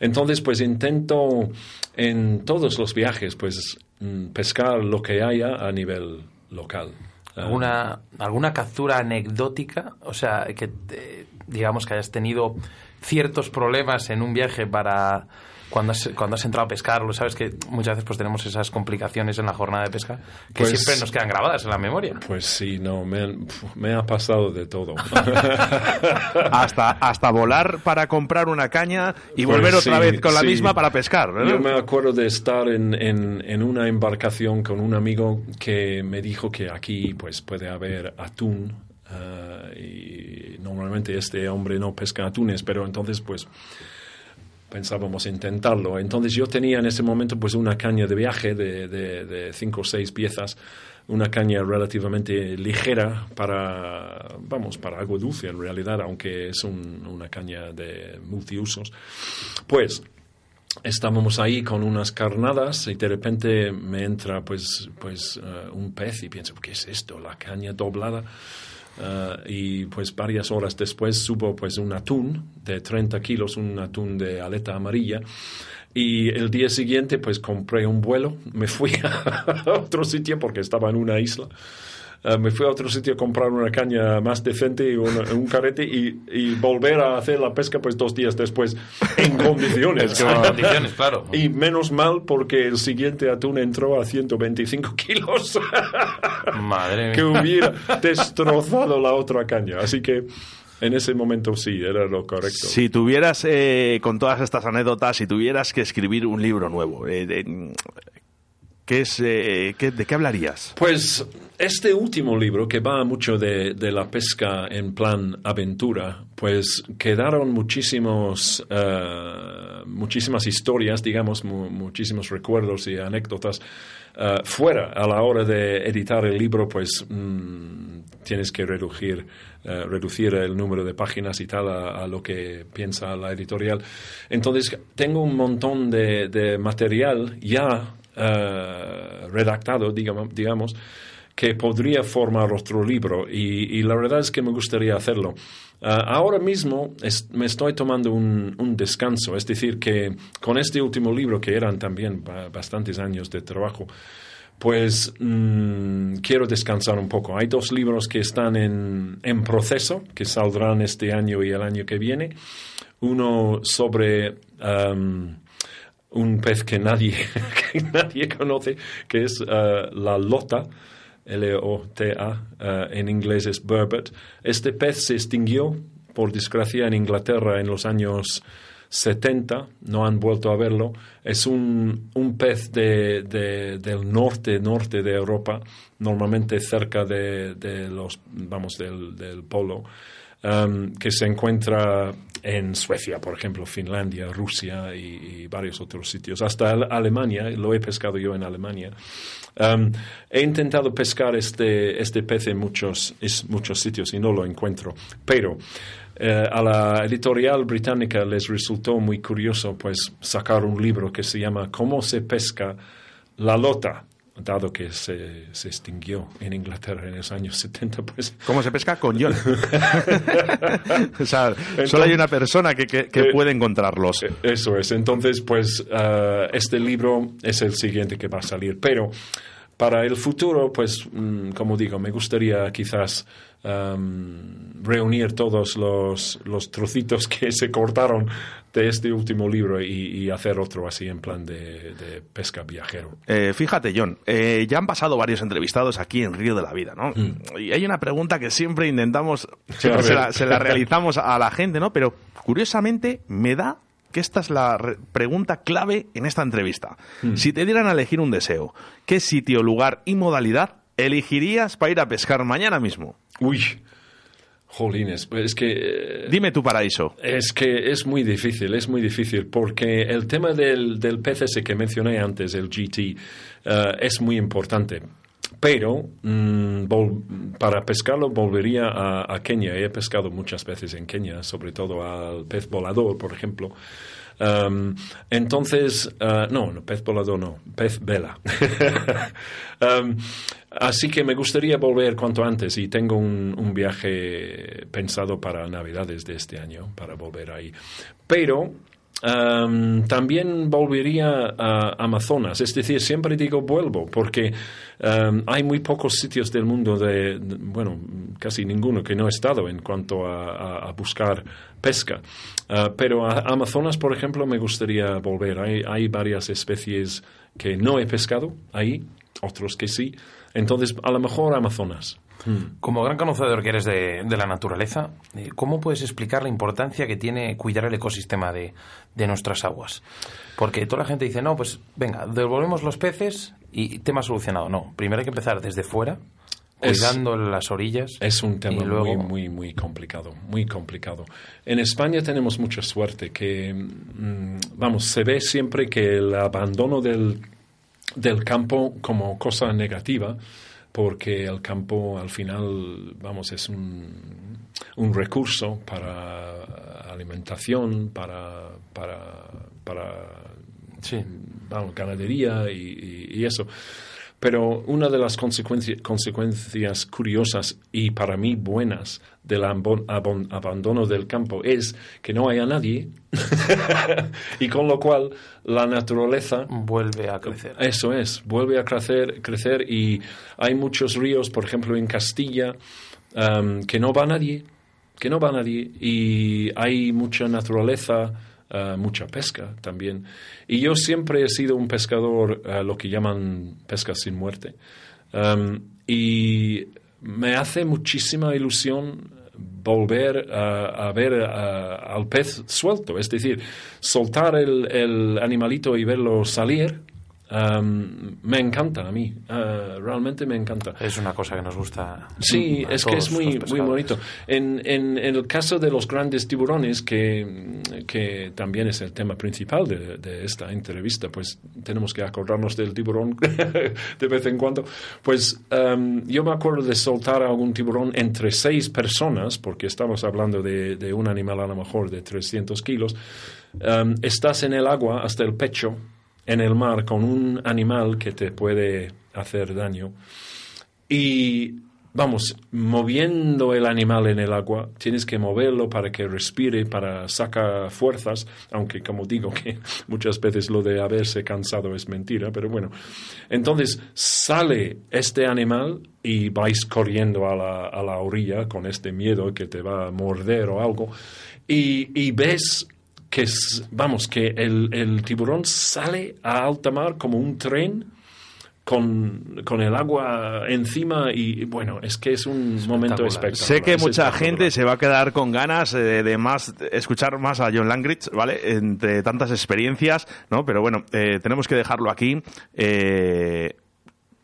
Entonces pues intento en todos los viajes pues mm, pescar lo que haya a nivel local. Ah, ¿Alguna, alguna captura anecdótica? O sea, que te- digamos que hayas tenido ciertos problemas en un viaje para cuando has, cuando has entrado a pescar, lo sabes que muchas veces pues tenemos esas complicaciones en la jornada de pesca que Pues- siempre nos quedan grabadas en la memoria. Pues sí, no, me, han- me ha pasado de todo. hasta, hasta volar para comprar una caña y Pues volver otra sí, vez con la sí. misma para pescar. ¿no? Yo me acuerdo de estar en, en, en una embarcación con un amigo que me dijo que aquí pues puede haber atún ah, y normalmente este hombre no pesca atunes, pero entonces pues pensábamos intentarlo. Entonces yo tenía en ese momento pues una caña de viaje de, de, de cinco o seis piezas, una caña relativamente ligera para, vamos, para agua dulce en realidad, aunque es un- una caña de multiusos. Pues estábamos ahí con unas carnadas y de repente me entra pues, pues eh, un pez y pienso, ¿qué es esto? La caña doblada. Eh, y pues varias horas después subo pues un atún de 30 kilos, un atún de aleta amarilla. Y el día siguiente pues compré un vuelo, me fui a otro sitio porque estaba en una isla. Eh, me fui a otro sitio a comprar una caña más decente y una- un carrete y, y volver a hacer la pesca pues dos días después en condiciones. En condiciones, claro. Y menos mal porque el siguiente atún entró a 125 kilos Madre mía. que hubiera destrozado la otra caña. Así que en ese momento sí, era lo correcto. Si tuvieras, eh, con todas estas anécdotas, si tuvieras que escribir un libro nuevo, eh, de- ¿qué es, eh, qué- ¿de qué hablarías? Pues este último libro, que va mucho de, de la pesca en plan aventura, pues quedaron muchísimos, eh, muchísimas historias, digamos, mu- muchísimos recuerdos y anécdotas eh, fuera. A la hora de editar el libro, pues mm, tienes que reducir, reducir el número de páginas y tal a, a lo que piensa la editorial. Entonces, tengo un montón de, de material ya eh, redactado, digamos, que podría formar otro libro y, la verdad es que me gustaría hacerlo. Ah, ahora mismo me estoy tomando un, descanso, es decir, que con este último libro, que eran también ba- bastantes años de trabajo, pues mm, quiero descansar un poco. Hay dos libros que están en, proceso, que saldrán este año y el año que viene. Uno sobre am, un pez que nadie, que nadie conoce, que es eh, la lota, L-O-T-A, eh, en inglés es burbot. Este pez se extinguió, por desgracia, en Inglaterra en los años 70, no han vuelto a verlo. Es un, un pez de, de- del norte, norte de Europa, normalmente cerca de, de los, vamos, del polo um, que se encuentra en Suecia, por ejemplo, Finlandia, Rusia y, varios otros sitios. Hasta Ale- Alemania, lo he pescado yo en Alemania. Um, he intentado pescar este, este pez en muchos, muchos sitios y no lo encuentro. Pero eh, a la editorial británica les resultó muy curioso pues sacar un libro que se llama ¿Cómo se pesca la lota? Dado que se, se extinguió en Inglaterra en los años 70, pues ¿Cómo se pesca? Con o sea, solo hay una persona que, que- que Eh, puede encontrarlos. Eh, Eso es. Entonces, pues eh, este libro es el siguiente que va a salir. Pero para el futuro, pues, mm, como digo, me gustaría quizás em, reunir todos los, los trocitos que se cortaron de este último libro y, y hacer otro así en plan de, de pesca viajero. Eh, fíjate, John, eh, ya han pasado varios entrevistados aquí en Río de la Vida, ¿no? Y hay una pregunta que siempre intentamos, siempre A se la, se la realizamos a la gente, ¿no? Pero curiosamente me da que esta es la re- pregunta clave en esta entrevista. Si te dieran a elegir un deseo, ¿qué sitio, lugar y modalidad elegirías para ir a pescar mañana mismo? Uy, jolines, es que... eh, Dime tu paraíso. Es que es muy difícil, es muy difícil, porque el tema del, del pez ese que mencioné antes, el GT, eh, es muy importante. Pero mm, para pescarlo volvería a, Kenia. He pescado muchas veces en Kenia, sobre todo al pez volador, por ejemplo. Um, entonces, uh, no, no, pez volador no, pez vela. Um, así que me gustaría volver cuanto antes y tengo un, viaje pensado para Navidades de este año, para volver ahí. Pero um, también volvería a Amazonas, es decir, siempre digo vuelvo, porque um, hay muy pocos sitios del mundo, de, bueno, casi ninguno que no he estado en cuanto a, buscar pesca. Uh, pero a Amazonas, por ejemplo, me gustaría volver. Hay, varias especies que no he pescado ahí, otros que sí. Entonces, a lo mejor Amazonas. Como gran conocedor que eres de, de la naturaleza, eh, ¿cómo puedes explicar la importancia que tiene cuidar el ecosistema de, de nuestras aguas? Porque toda la gente dice, no, pues venga, devolvemos los peces y tema solucionado. No, primero hay que empezar desde fuera, Es- cuidando las orillas. Es un tema luego, muy, muy, muy complicado, muy complicado. En España tenemos mucha suerte que, mm, vamos, se ve siempre que el abandono del, del campo como cosa negativa, porque el campo al final, vamos, es un, un recurso para alimentación, para, para, para Sí. vamos, ganadería y, y- y eso. Pero una de las consecuencia- consecuencias curiosas y para mí buenas del abon- abon- abandono del campo es que no haya nadie y con lo cual la naturaleza vuelve a crecer. eso es, vuelve a crecer, crecer y hay muchos ríos, por ejemplo en Castilla, am, que no va nadie, que no va nadie y hay mucha naturaleza, ah, mucha pesca también. Y yo siempre he sido un pescador, ah, lo que llaman pesca sin muerte. Am, y me hace muchísima ilusión volver a, ver a- al pez suelto, es decir, soltar el animalito y verlo salir. Am, me encanta a mí, ah, realmente me encanta. Es una cosa que nos gusta. Sí, es que es muy, muy bonito. En, en, en el caso de los grandes tiburones, que, que también es el tema principal de, de esta entrevista, pues tenemos que acordarnos del tiburón de vez en cuando. Pues em, yo me acuerdo de soltar a algún tiburón entre seis personas, porque estamos hablando de, de un animal a lo mejor de 300 kilos. Em, estás en el agua hasta el pecho, en el mar, con un animal que te puede hacer daño. Y vamos, moviendo el animal en el agua, tienes que moverlo para que respire, para sacar fuerzas, aunque como digo que muchas veces lo de haberse cansado es mentira, pero bueno. Entonces sale este animal y vais corriendo a la, a la orilla con este miedo que te va a morder o algo, y, y ves que, es- vamos, que el, el tiburón sale a alta mar como un tren con, con el agua encima y bueno, es que es un momento espectacular. Sé que es mucha gente se va a quedar con ganas eh, de más escuchar más a John Langridge, ¿vale? Entre tantas experiencias, ¿no? Pero bueno, eh, tenemos que dejarlo aquí. Eh,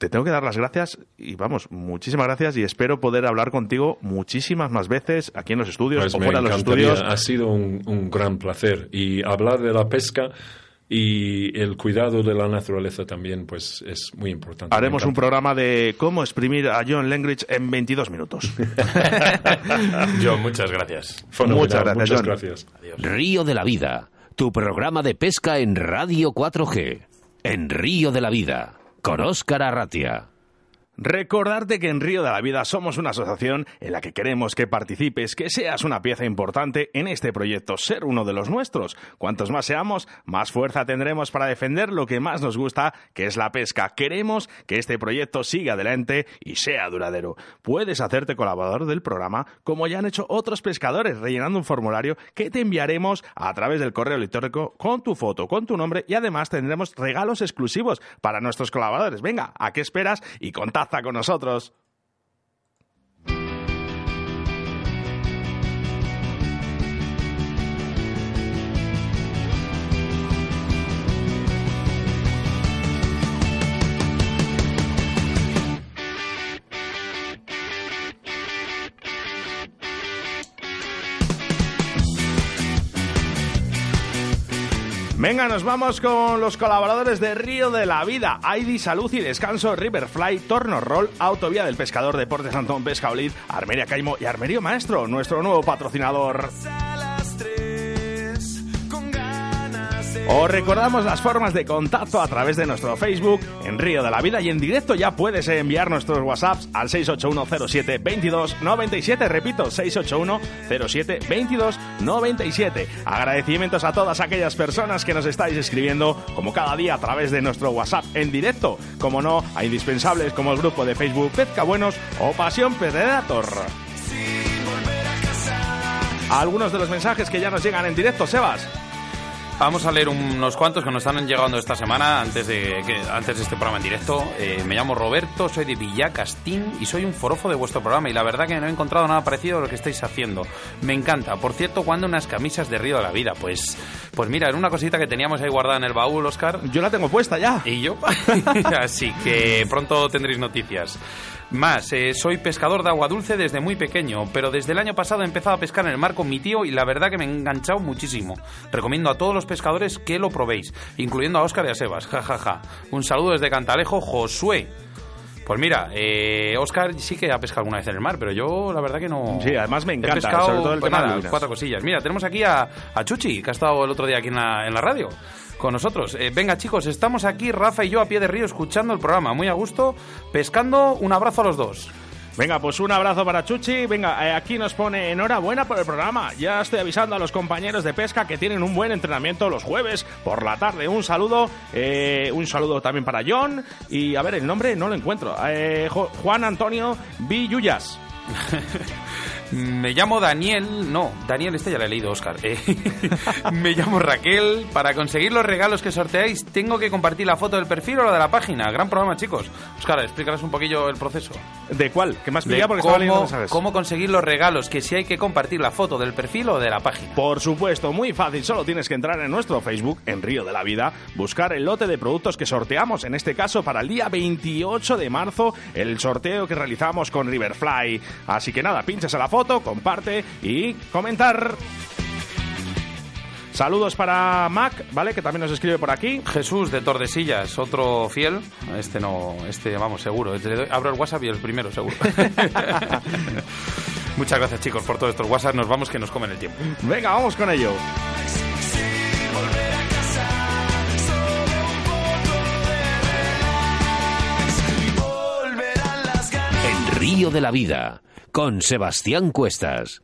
te tengo que dar las gracias y vamos, muchísimas gracias y espero poder hablar contigo muchísimas más veces aquí en los estudios Pues o fuera de los estudios. Ha sido un, un gran placer y hablar de la pesca y el cuidado de la naturaleza también pues es muy importante. Haremos un programa de cómo exprimir a John Langridge en 22 minutos. John, muchas gracias. Fenomenal. Muchas gracias, Muchas John. gracias. Río de la Vida, tu programa de pesca en Radio 4G. En Río de la Vida, con Óscar Arratia. Recordarte que en Río de la Vida somos una asociación en la que queremos que participes, que seas una pieza importante en este proyecto, ser uno de los nuestros. Cuantos más seamos, más fuerza tendremos para defender lo que más nos gusta, que es la pesca. Queremos que este proyecto siga adelante y sea duradero. Puedes hacerte colaborador del programa, como ya han hecho otros pescadores, rellenando un formulario que te enviaremos a través del correo electrónico con tu foto, con tu nombre y además tendremos regalos exclusivos para nuestros colaboradores. Venga, ¿a qué esperas? Y contacta con nosotros. Venga, nos vamos con los colaboradores de Río de la Vida, ID Salud y Descanso, Riverfly, Torno Roll, Autovía del Pescador, Deportes Antón Pesca Olid, Armeria Caimo y Armerio Maestro, nuestro nuevo patrocinador. Os recordamos las formas de contacto a través de nuestro Facebook en Río de la Vida y en directo ya puedes enviar nuestros WhatsApps al 681072297, repito, 681072297. Agradecimientos a todas aquellas personas que nos estáis escribiendo como cada día a través de nuestro WhatsApp en directo, como no, a indispensables como el grupo de Facebook Pesca Buenos o Pasión Predator. Algunos de los mensajes que ya nos llegan en directo, Sebas. Vamos a leer unos cuantos que nos están llegando esta semana antes de, que, antes de este programa en directo. Eh, me llamo Roberto, soy de Villacastín y soy un forofo de vuestro programa y la verdad que no he encontrado nada parecido a lo que estáis haciendo. Me encanta. Por cierto, ¿cuándo unas camisas de Río de la Vida? Pues, pues mira, era una cosita que teníamos ahí guardada en el baúl, Oscar. Yo la tengo puesta ya. Y yo. Así que pronto tendréis noticias. Más, eh, soy pescador de agua dulce desde muy pequeño, pero desde el año pasado he empezado a pescar en el mar con mi tío y la verdad que me he enganchado muchísimo. Recomiendo a todos los pescadores que lo probéis, incluyendo a Óscar y a Sebas. Ja, ja, ja. Un saludo desde Cantalejo, Josué. Pues mira, eh, Oscar sí que ha pescado alguna vez en el mar, pero yo la verdad que no. Sí, además me He encanta, pescado, sobre todo el pues tema nada, cuatro cosillas. Mira, tenemos aquí a, a Chuchi, que ha estado el otro día aquí en la, en la radio con nosotros. Eh, venga, chicos, estamos aquí, Rafa y yo, a pie de río, escuchando el programa. Muy a gusto, pescando. Un abrazo a los dos. Venga, pues un abrazo para Chuchi. Venga, eh, aquí nos pone enhorabuena por el programa. Ya estoy avisando a los compañeros de pesca que tienen un buen entrenamiento los jueves por la tarde. Un saludo, eh, un saludo también para John. Y a ver, el nombre no lo encuentro. Eh, Juan Antonio Villullas. Me llamo Daniel, no, Daniel, este ya lo he leído, Oscar. Eh, me llamo Raquel. Para conseguir los regalos que sorteáis, tengo que compartir la foto del perfil o la de la página. Gran programa, chicos. Oscar, explícanos un poquillo el proceso. ¿De cuál? ¿Qué más explica? Porque leyendo cómo, mensajes. cómo conseguir los regalos, que si hay que compartir la foto del perfil o de la página. Por supuesto, muy fácil, solo tienes que entrar en nuestro Facebook, en Río de la Vida, buscar el lote de productos que sorteamos, en este caso para el día 28 de marzo, el sorteo que realizamos con Riverfly. Así que nada, pinchas a la foto, comparte y comentar. Saludos para Mac, ¿vale? Que también nos escribe por aquí. Jesús de Tordesillas, otro fiel. Este no, este vamos, seguro. Le doy- abro el WhatsApp y el primero, seguro. Muchas gracias, chicos, por todos estos WhatsApp. Nos vamos que nos comen el tiempo. Venga, vamos con ello. El Río de la Vida, con Sebastián Cuestas.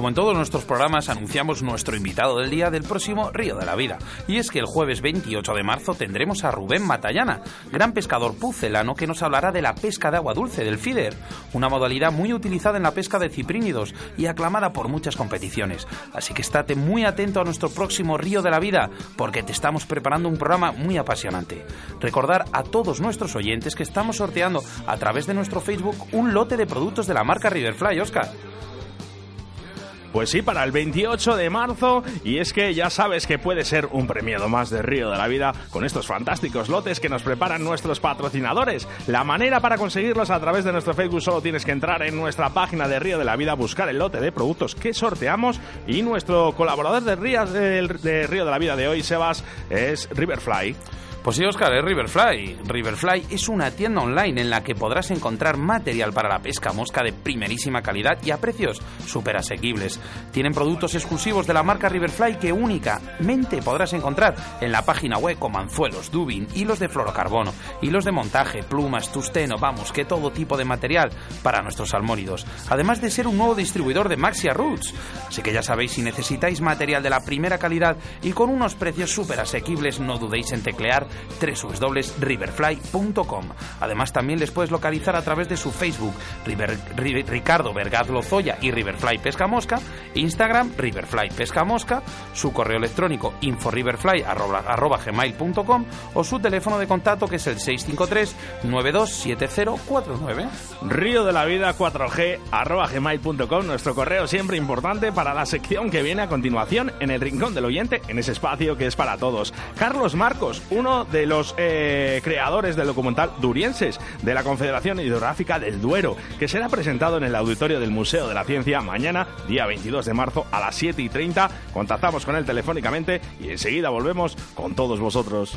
Como en todos nuestros programas, anunciamos nuestro invitado del día del próximo Río de la Vida. Y es que el jueves 28 de marzo tendremos a Rubén Matallana, gran pescador pucelano que nos hablará de la pesca de agua dulce, del feeder, una modalidad muy utilizada en la pesca de ciprínidos y aclamada por muchas competiciones. Así que estate muy atento a nuestro próximo Río de la Vida, porque te estamos preparando un programa muy apasionante. Recordar a todos nuestros oyentes que estamos sorteando a través de nuestro Facebook un lote de productos de la marca Riverfly, Oscar. Pues sí, para el 28 de marzo. Y es que ya sabes que puede ser un premiado más de Río de la Vida con estos fantásticos lotes que nos preparan nuestros patrocinadores. La manera para conseguirlos a través de nuestro Facebook solo tienes que entrar en nuestra página de Río de la Vida, buscar el lote de productos que sorteamos. Y nuestro colaborador de Río de, la Vida de hoy, Sebas, es Riverfly. Pues sí, Oscar, es Riverfly. Riverfly es una tienda online en la que podrás encontrar material para la pesca mosca de primerísima calidad y a precios súper asequibles. Tienen productos exclusivos de la marca Riverfly que únicamente podrás encontrar en la página web como anzuelos, dubin, hilos de fluorocarbono, hilos de montaje, plumas, tusteno, vamos, que todo tipo de material para nuestros salmónidos. Además de ser un nuevo distribuidor de Maxia Roots. Así que ya sabéis, si necesitáis material de la primera calidad y con unos precios súper asequibles, no dudéis en teclear www.riverfly.com. Además, también les puedes localizar a través de su Facebook, River- Ri- Ricardo Vergaz Lozoya y Riverfly Pesca Mosca, Instagram, Riverfly Pesca Mosca, su correo electrónico inforiverfly.gmail.com o su teléfono de contacto que es el 653 927049. Río de la Vida 4G arroba gmail.com, nuestro correo siempre importante para la sección que viene a continuación en el Rincón del Oyente, en ese espacio que es para todos. Carlos Marcos, uno de los eh, creadores del documental Durienses de la Confederación Hidrográfica del Duero, que será presentado en el auditorio del Museo de la Ciencia mañana, día 22 de marzo a las 7 y 30. Contactamos con él telefónicamente y enseguida volvemos con todos vosotros.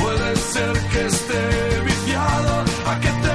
puede ser que esté viciado, a que te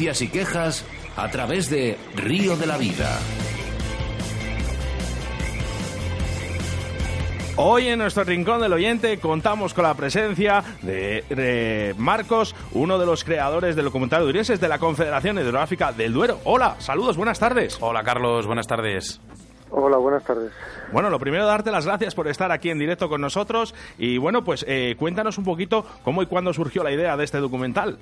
denuncias y quejas a través de Río de la Vida. Hoy en nuestro rincón del oyente contamos con la presencia de, Marcos, uno de los creadores del documental Durienses de la Confederación Hidrográfica del Duero. Hola, saludos, buenas tardes. Hola Carlos, buenas tardes. Hola, buenas tardes. Bueno, lo primero, darte las gracias por estar aquí en directo con nosotros y bueno, pues eh, cuéntanos un poquito cómo y cuándo surgió la idea de este documental.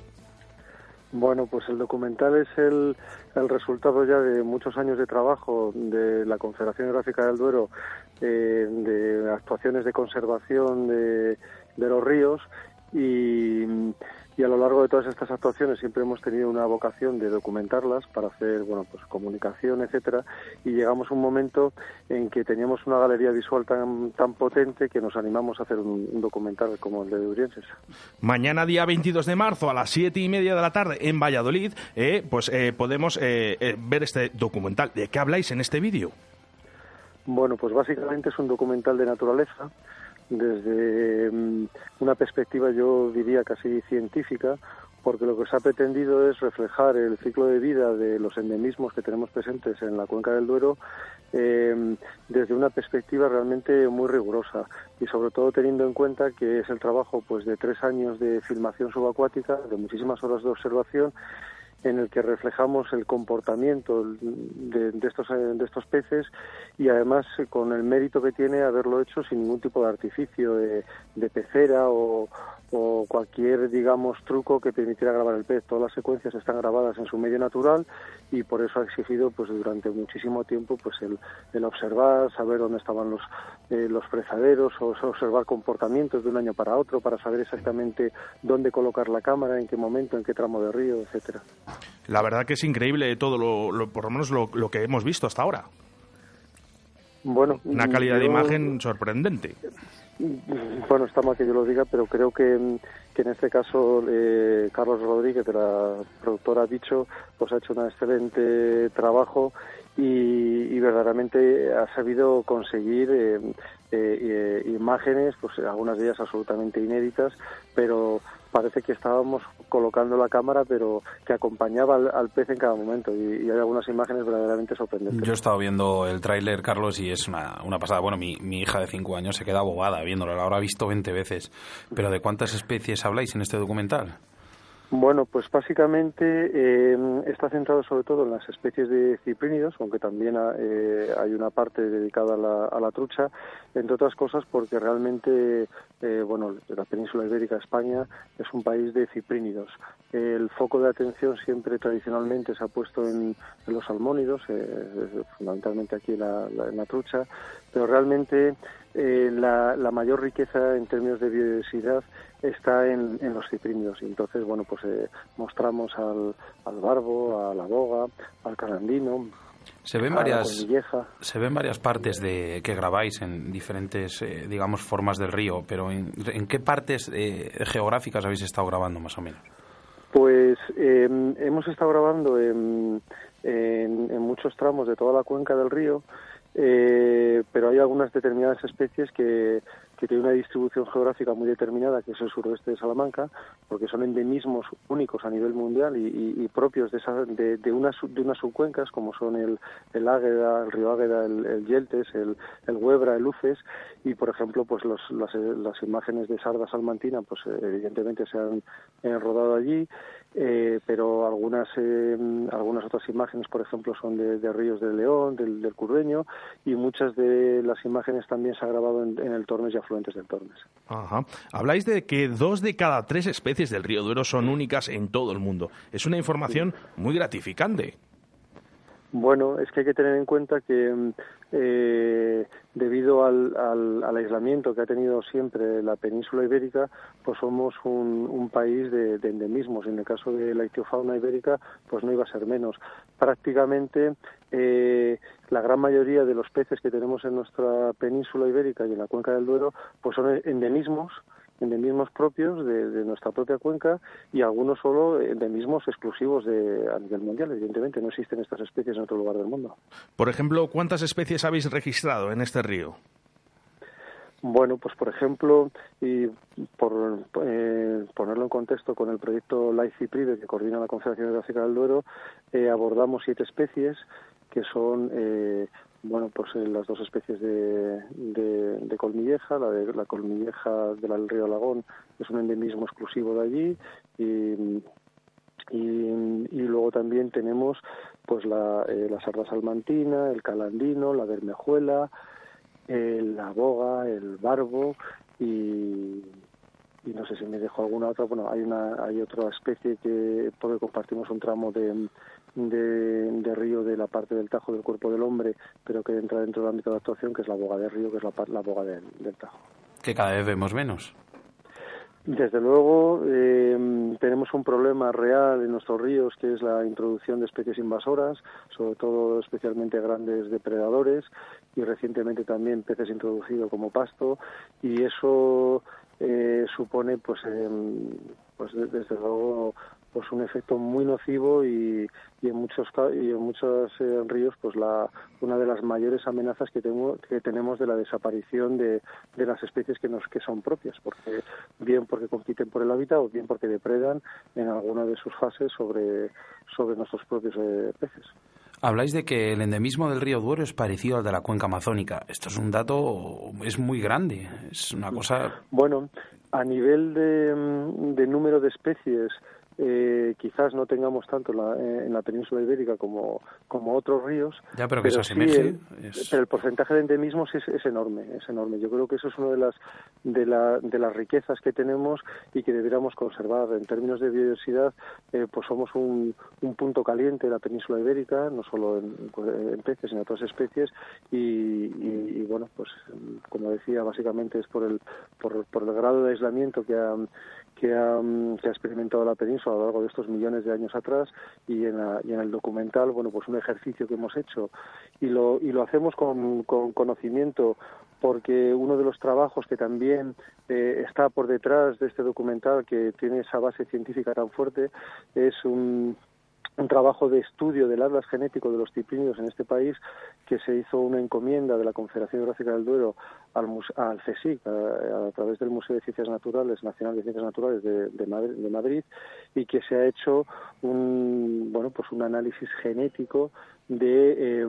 Bueno, pues el documental es el, el, resultado ya de muchos años de trabajo de la Confederación Gráfica del Duero, eh, de actuaciones de conservación de, de los ríos y, y a lo largo de todas estas actuaciones siempre hemos tenido una vocación de documentarlas para hacer bueno pues comunicación etcétera y llegamos a un momento en que teníamos una galería visual tan tan potente que nos animamos a hacer un, documental como el de Urienses. Mañana día 22 de marzo a las siete y media de la tarde en Valladolid eh, pues eh, podemos eh, ver este documental. ¿De qué habláis en este vídeo? Bueno, pues básicamente es un documental de naturaleza desde mm, una perspectiva yo diría casi científica, porque lo que se ha pretendido es reflejar el ciclo de vida de los endemismos que tenemos presentes en la cuenca del Duero eh, desde una perspectiva realmente muy rigurosa y sobre todo teniendo en cuenta que es el trabajo pues de tres años de filmación subacuática, de muchísimas horas de observación en el que reflejamos el comportamiento de, estos, de estos peces y además eh, con el mérito que tiene haberlo hecho sin ningún tipo de artificio de, pecera o, cualquier, digamos, truco que permitiera grabar el pez. Todas las secuencias están grabadas en su medio natural y por eso ha exigido pues durante muchísimo tiempo pues el, observar, saber dónde estaban los, eh, los fresaderos, o observar comportamientos de un año para otro para saber exactamente dónde colocar la cámara, en qué momento, en qué tramo de río, etcétera. La verdad que es increíble todo lo, por lo menos lo, que hemos visto hasta ahora. Bueno, una calidad de imagen sorprendente. Bueno, está mal que yo lo diga, pero creo que, en este caso eh, Carlos Rodríguez, de la productora Dicho, pues ha hecho un excelente trabajo y, verdaderamente ha sabido conseguir eh, eh, imágenes, pues algunas de ellas absolutamente inéditas, pero parece que estábamos colocando la cámara, pero que acompañaba al, pez en cada momento. Y, hay algunas imágenes verdaderamente sorprendentes. Yo he estado viendo el tráiler, Carlos, y es una, una pasada. Bueno, mi, mi hija de 5 años se queda abogada viéndolo, la habrá visto 20 veces. Pero ¿de cuántas especies habláis en este documental? Bueno, pues básicamente eh, está centrado sobre todo en las especies de ciprínidos, aunque también eh, hay una parte dedicada a la, trucha, entre otras cosas porque realmente, eh, bueno, la península ibérica, España, es un país de ciprínidos. El foco de atención siempre tradicionalmente se ha puesto en, los salmónidos, fundamentalmente aquí en la, trucha, pero realmente la, la mayor riqueza en términos de biodiversidad está en, los ciprínidos. Y entonces, bueno, pues eh, mostramos al, al, barbo, a la boga, al canandino. Se ven varias, se ven varias partes de que grabáis en diferentes, eh, digamos, formas del río, pero ¿en, qué partes eh, geográficas habéis estado grabando más o menos? Pues em, hemos estado grabando en, en, muchos tramos de toda la cuenca del río, pero hay algunas determinadas especies que, que tiene una distribución geográfica muy determinada, que es el suroeste de Salamanca, porque son endemismos únicos a nivel mundial y, propios de, de, de, unas, subcuencas, como son el, el Águeda, el río Águeda, el, Yeltes, el, el Huebra, el Luces, y por ejemplo, pues los, las, las imágenes de Sarda Salmantina, pues evidentemente se han rodado allí, eh, pero algunas eh, algunas otras imágenes, por ejemplo, son de, ríos del León, del, del, Curveño, y muchas de las imágenes también se han grabado en, el Tormes y afluentes del Tormes. Ajá. Habláis de que dos de cada tres especies del río Duero son únicas en todo el mundo. Es una información muy gratificante. Bueno, es que hay que tener en cuenta que eh, debido al, al, aislamiento que ha tenido siempre la península ibérica, pues somos un, país de, endemismos. En el caso de la ictiofauna ibérica, pues no iba a ser menos. Prácticamente eh, la gran mayoría de los peces que tenemos en nuestra península ibérica y en la cuenca del Duero, pues son endemismos endemismos propios de, nuestra propia cuenca y algunos solo endemismos exclusivos de, a nivel mundial. Evidentemente, no existen estas especies en otro lugar del mundo. Por ejemplo, ¿cuántas especies habéis registrado en este río? Bueno, pues por ejemplo, y por eh, ponerlo en contexto con el proyecto Life Prive que coordina la Confederación Hidrográfica del Duero, eh, abordamos siete especies que son eh, bueno, pues las dos especies de, de, colmilleja, la de la colmilleja del río Lagón es un endemismo exclusivo de allí y, y, luego también tenemos pues la, eh, la sarda salmantina, el calandino, la bermejuela, la boga, el barbo y, y no sé si me dejo alguna otra. Bueno, hay una hay otra especie que porque compartimos un tramo de, de, río de la parte del Tajo del cuerpo del hombre, pero que entra dentro del ámbito de actuación, que es la boga de río, que es la, la boga del, Tajo. Que cada vez vemos menos. Desde luego, eh, tenemos un problema real en nuestros ríos, que es la introducción de especies invasoras, sobre todo especialmente grandes depredadores, y recientemente también peces introducidos como pasto, y eso eh, supone, pues, em, pues desde luego, pues un efecto muy nocivo y, y en muchos y en muchos eh, ríos pues la una de las mayores amenazas que tengo, que tenemos de la desaparición de, de las especies que nos que son propias porque bien porque compiten por el hábitat o bien porque depredan en alguna de sus fases sobre sobre nuestros propios eh, peces Habláis de que el endemismo del río Duero es parecido al de la cuenca amazónica. Esto es un dato, es muy grande, es una cosa... Bueno, a nivel de, de número de especies eh, quizás no tengamos tanto la, eh, en la península ibérica como, como otros ríos. Ya, pero que el porcentaje de endemismos es, es, enorme, es enorme. Yo creo que eso es una de las, de, la, de las riquezas que tenemos y que deberíamos conservar. En términos de biodiversidad, eh, pues somos un, un punto caliente en la península ibérica, no solo en, en peces, sino en otras especies. Y, y, bueno, pues como decía, básicamente es por el, por, por el grado de aislamiento que ha, que ha, que ha experimentado la península a lo largo de estos millones de años atrás y en, y en el documental, bueno, pues un ejercicio que hemos hecho. Y lo, y lo hacemos con, con conocimiento porque uno de los trabajos que también eh, está por detrás de este documental, que tiene esa base científica tan fuerte, es un, un trabajo de estudio del atlas genético de los ciprínidos en este país que se hizo una encomienda de la Confederación Geográfica del Duero al, al CSIC a, través del Museo de Ciencias Naturales Nacional de Ciencias Naturales de, de, Madrid, y que se ha hecho un bueno pues un análisis genético de eh,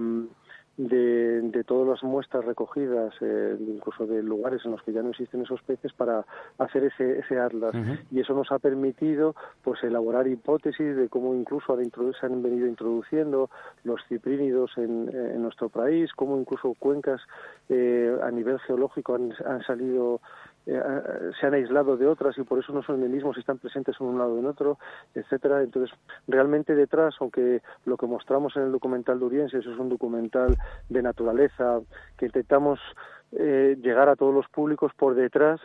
de, de todas las muestras recogidas, eh, incluso de lugares en los que ya no existen esos peces, para hacer ese, ese atlas. Y eso nos ha permitido pues elaborar hipótesis de cómo incluso se han venido introduciendo los ciprínidos en, en nuestro país, cómo incluso cuencas eh, a nivel geológico han, han salido eh, eh, se han aislado de otras y por eso no son mismos y están presentes en un lado o en otro, etcétera. Entonces, realmente detrás, aunque lo que mostramos en el documental de es un documental de naturaleza que intentamos eh, llegar a todos los públicos, por detrás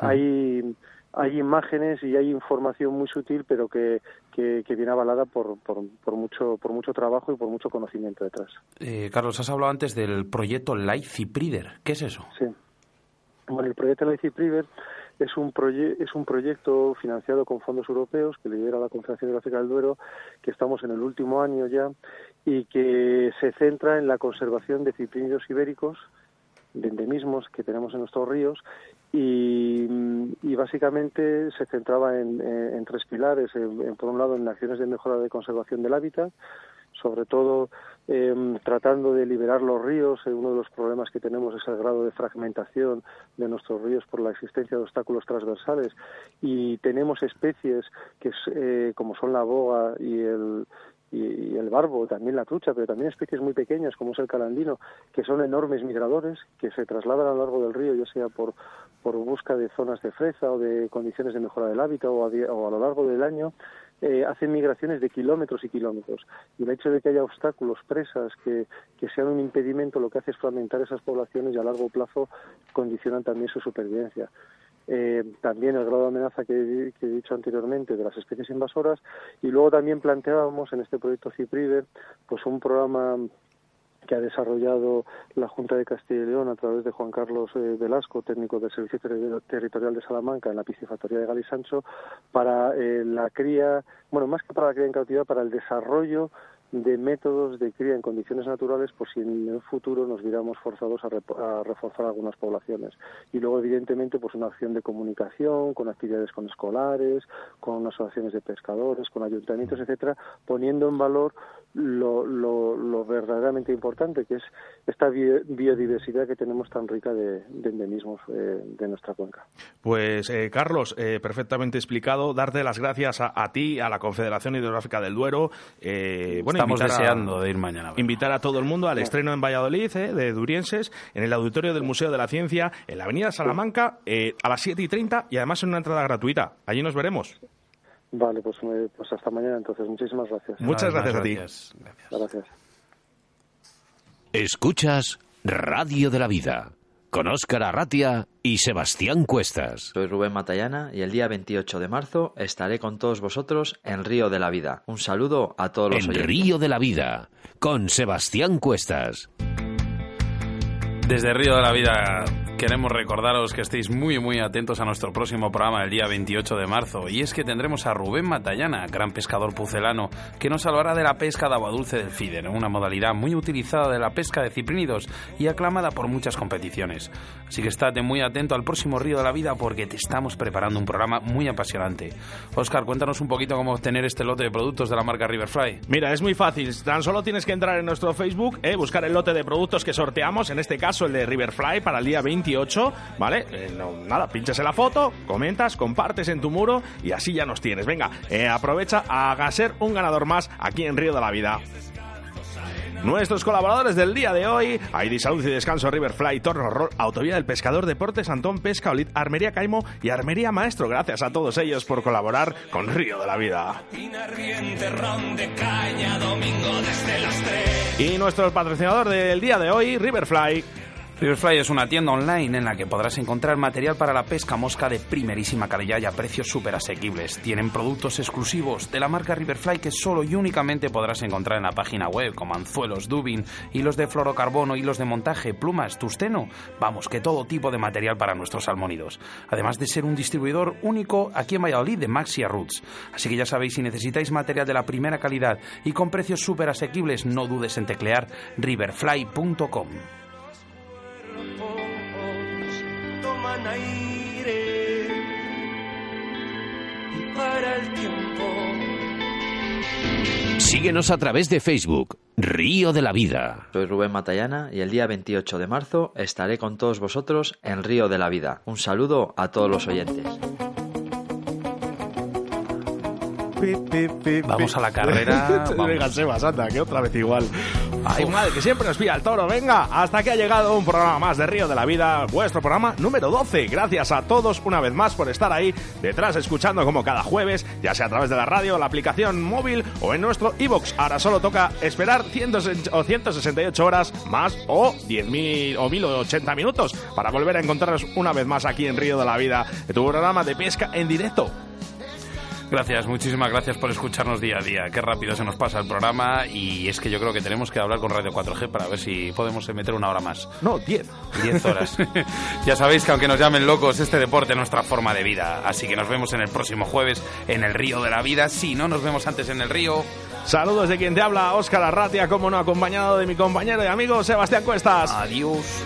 hay hay imágenes y hay información muy sutil, pero que, que, viene avalada por, por, por, mucho, por mucho trabajo y por mucho conocimiento detrás. Carlos, has hablado antes del proyecto Life Ciprider. ¿Qué es eso? Sí. Bueno, el proyecto Leipzig Priver es un, es un proyecto financiado con fondos europeos que lidera la Confederación Gráfica del Duero, que estamos en el último año ya y que se centra en la conservación de ciprínidos ibéricos, de endemismos que tenemos en nuestros ríos y, básicamente se centraba en, tres pilares. por un lado, en acciones de mejora de conservación del hábitat, sobre todo eh, tratando de liberar los ríos. Eh, uno de los problemas que tenemos es el grado de fragmentación de nuestros ríos por la existencia de obstáculos transversales y tenemos especies que eh, como son la boga y el y, el barbo, también la trucha, pero también especies muy pequeñas como es el calandino, que son enormes migradores, que se trasladan a lo largo del río, ya sea por, por busca de zonas de fresa o de condiciones de mejora del hábitat o o a lo largo del año, eh, hacen migraciones de kilómetros y kilómetros. Y el hecho de que haya obstáculos, presas, que, que sean un impedimento, lo que hace es fragmentar esas poblaciones y a largo plazo condicionan también su supervivencia. Eh, también el grado de amenaza que, he dicho anteriormente de las especies invasoras y luego también planteábamos en este proyecto CIPRIVE pues un programa que ha desarrollado la Junta de Castilla y León a través de Juan Carlos eh, Velasco, técnico del Servicio Territorial de Salamanca en la piscifactoría de Galisancho, para eh, la cría, bueno, más que para la cría en cautividad, para el desarrollo de métodos de cría en condiciones naturales por si en el futuro nos viéramos forzados a, reforzar algunas poblaciones. Y luego, evidentemente, pues una acción de comunicación, con actividades con escolares, con asociaciones de pescadores, con ayuntamientos, etcétera, poniendo en valor lo, lo, verdaderamente importante, que es esta biodiversidad que tenemos tan rica de, endemismos eh, de nuestra cuenca. Pues, eh, Carlos, eh, perfectamente explicado. Darte las gracias a, ti, a la Confederación Hidrográfica del Duero. bueno, Estamos deseando de ir mañana. Invitar a todo el mundo al estreno en Valladolid de Durienses, en el auditorio del Museo de la Ciencia, en la Avenida Salamanca, a las 7 y 30 y además en una entrada gratuita. Allí nos veremos. Vale, pues, pues hasta mañana entonces. Muchísimas gracias. Muchas gracias, a ti. Gracias. Escuchas Radio de la Vida con Óscar Arratia y Sebastián Cuestas. Soy Rubén Matallana y el día 28 de marzo estaré con todos vosotros en Río de la Vida. Un saludo a todos los en Río de la Vida con Sebastián Cuestas. Desde Río de la Vida queremos recordaros que estéis muy muy atentos a nuestro próximo programa el día 28 de marzo y es que tendremos a Rubén Matallana, gran pescador pucelano, que nos hablará de la pesca de agua dulce del FIDER, una modalidad muy utilizada de la pesca de ciprínidos y aclamada por muchas competiciones. Así que estate muy atento al próximo Río de la Vida porque te estamos preparando un programa muy apasionante. Oscar, cuéntanos un poquito cómo obtener este lote de productos de la marca Riverfly. Mira, es muy fácil, tan solo tienes que entrar en nuestro Facebook, eh, buscar el lote de productos que sorteamos, en este caso el de Riverfly para el día 28 ¿vale? Eh, nada, pinchas en la foto, comentas, compartes en tu muro y así ya nos tienes. Venga, eh, aprovecha a ser un ganador más aquí en Río de la Vida. Nuestros colaboradores del día de hoy, Aidi Salud y Descanso, Riverfly, Torno Roll, Autovía del Pescador, Deportes, Antón, Pesca, Olid, Armería Caimo y Armería Maestro. Gracias a todos ellos por colaborar con Río de la Vida. Y nuestro patrocinador del día de hoy, Riverfly. Riverfly es una tienda online en la que podrás encontrar material para la pesca mosca de primerísima calidad y a precios súper asequibles. Tienen productos exclusivos de la marca Riverfly que solo y únicamente podrás encontrar en la página web, como anzuelos, dubin, hilos de fluorocarbono, hilos de montaje, plumas, tusteno. Vamos, que todo tipo de material para nuestros salmónidos. Además de ser un distribuidor único aquí en Valladolid de Maxia Roots. Así que ya sabéis, si necesitáis material de la primera calidad y con precios súper asequibles, no dudes en teclear riverfly.com. Síguenos a través de Facebook, Río de la Vida. Soy Rubén Matallana y el día 28 de marzo estaré con todos vosotros en Río de la Vida. Un saludo a todos los oyentes. Vamos a la carrera. Venga, Sebas, anda, que otra vez igual. Ay, madre, que siempre nos pilla el toro. Venga, hasta que ha llegado un programa más de Río de la Vida, vuestro programa número 12. Gracias a todos una vez más por estar ahí detrás escuchando como cada jueves, ya sea a través de la radio, la aplicación móvil o en nuestro iBox. Ahora solo toca esperar 168 horas más o 10.000 o 1.080 minutos para volver a encontrarnos una vez más aquí en Río de la Vida, tu programa de pesca en directo. Gracias, muchísimas gracias por escucharnos día a día. Qué rápido se nos pasa el programa y es que yo creo que tenemos que hablar con Radio 4G para ver si podemos meter una hora más. No, 10. 10 horas. ya sabéis que aunque nos llamen locos, este deporte es nuestra forma de vida. Así que nos vemos en el próximo jueves en el Río de la Vida. Si no nos vemos antes en el río. Saludos de quien te habla, Óscar Arratia, como no, acompañado de mi compañero y amigo Sebastián Cuestas. Adiós.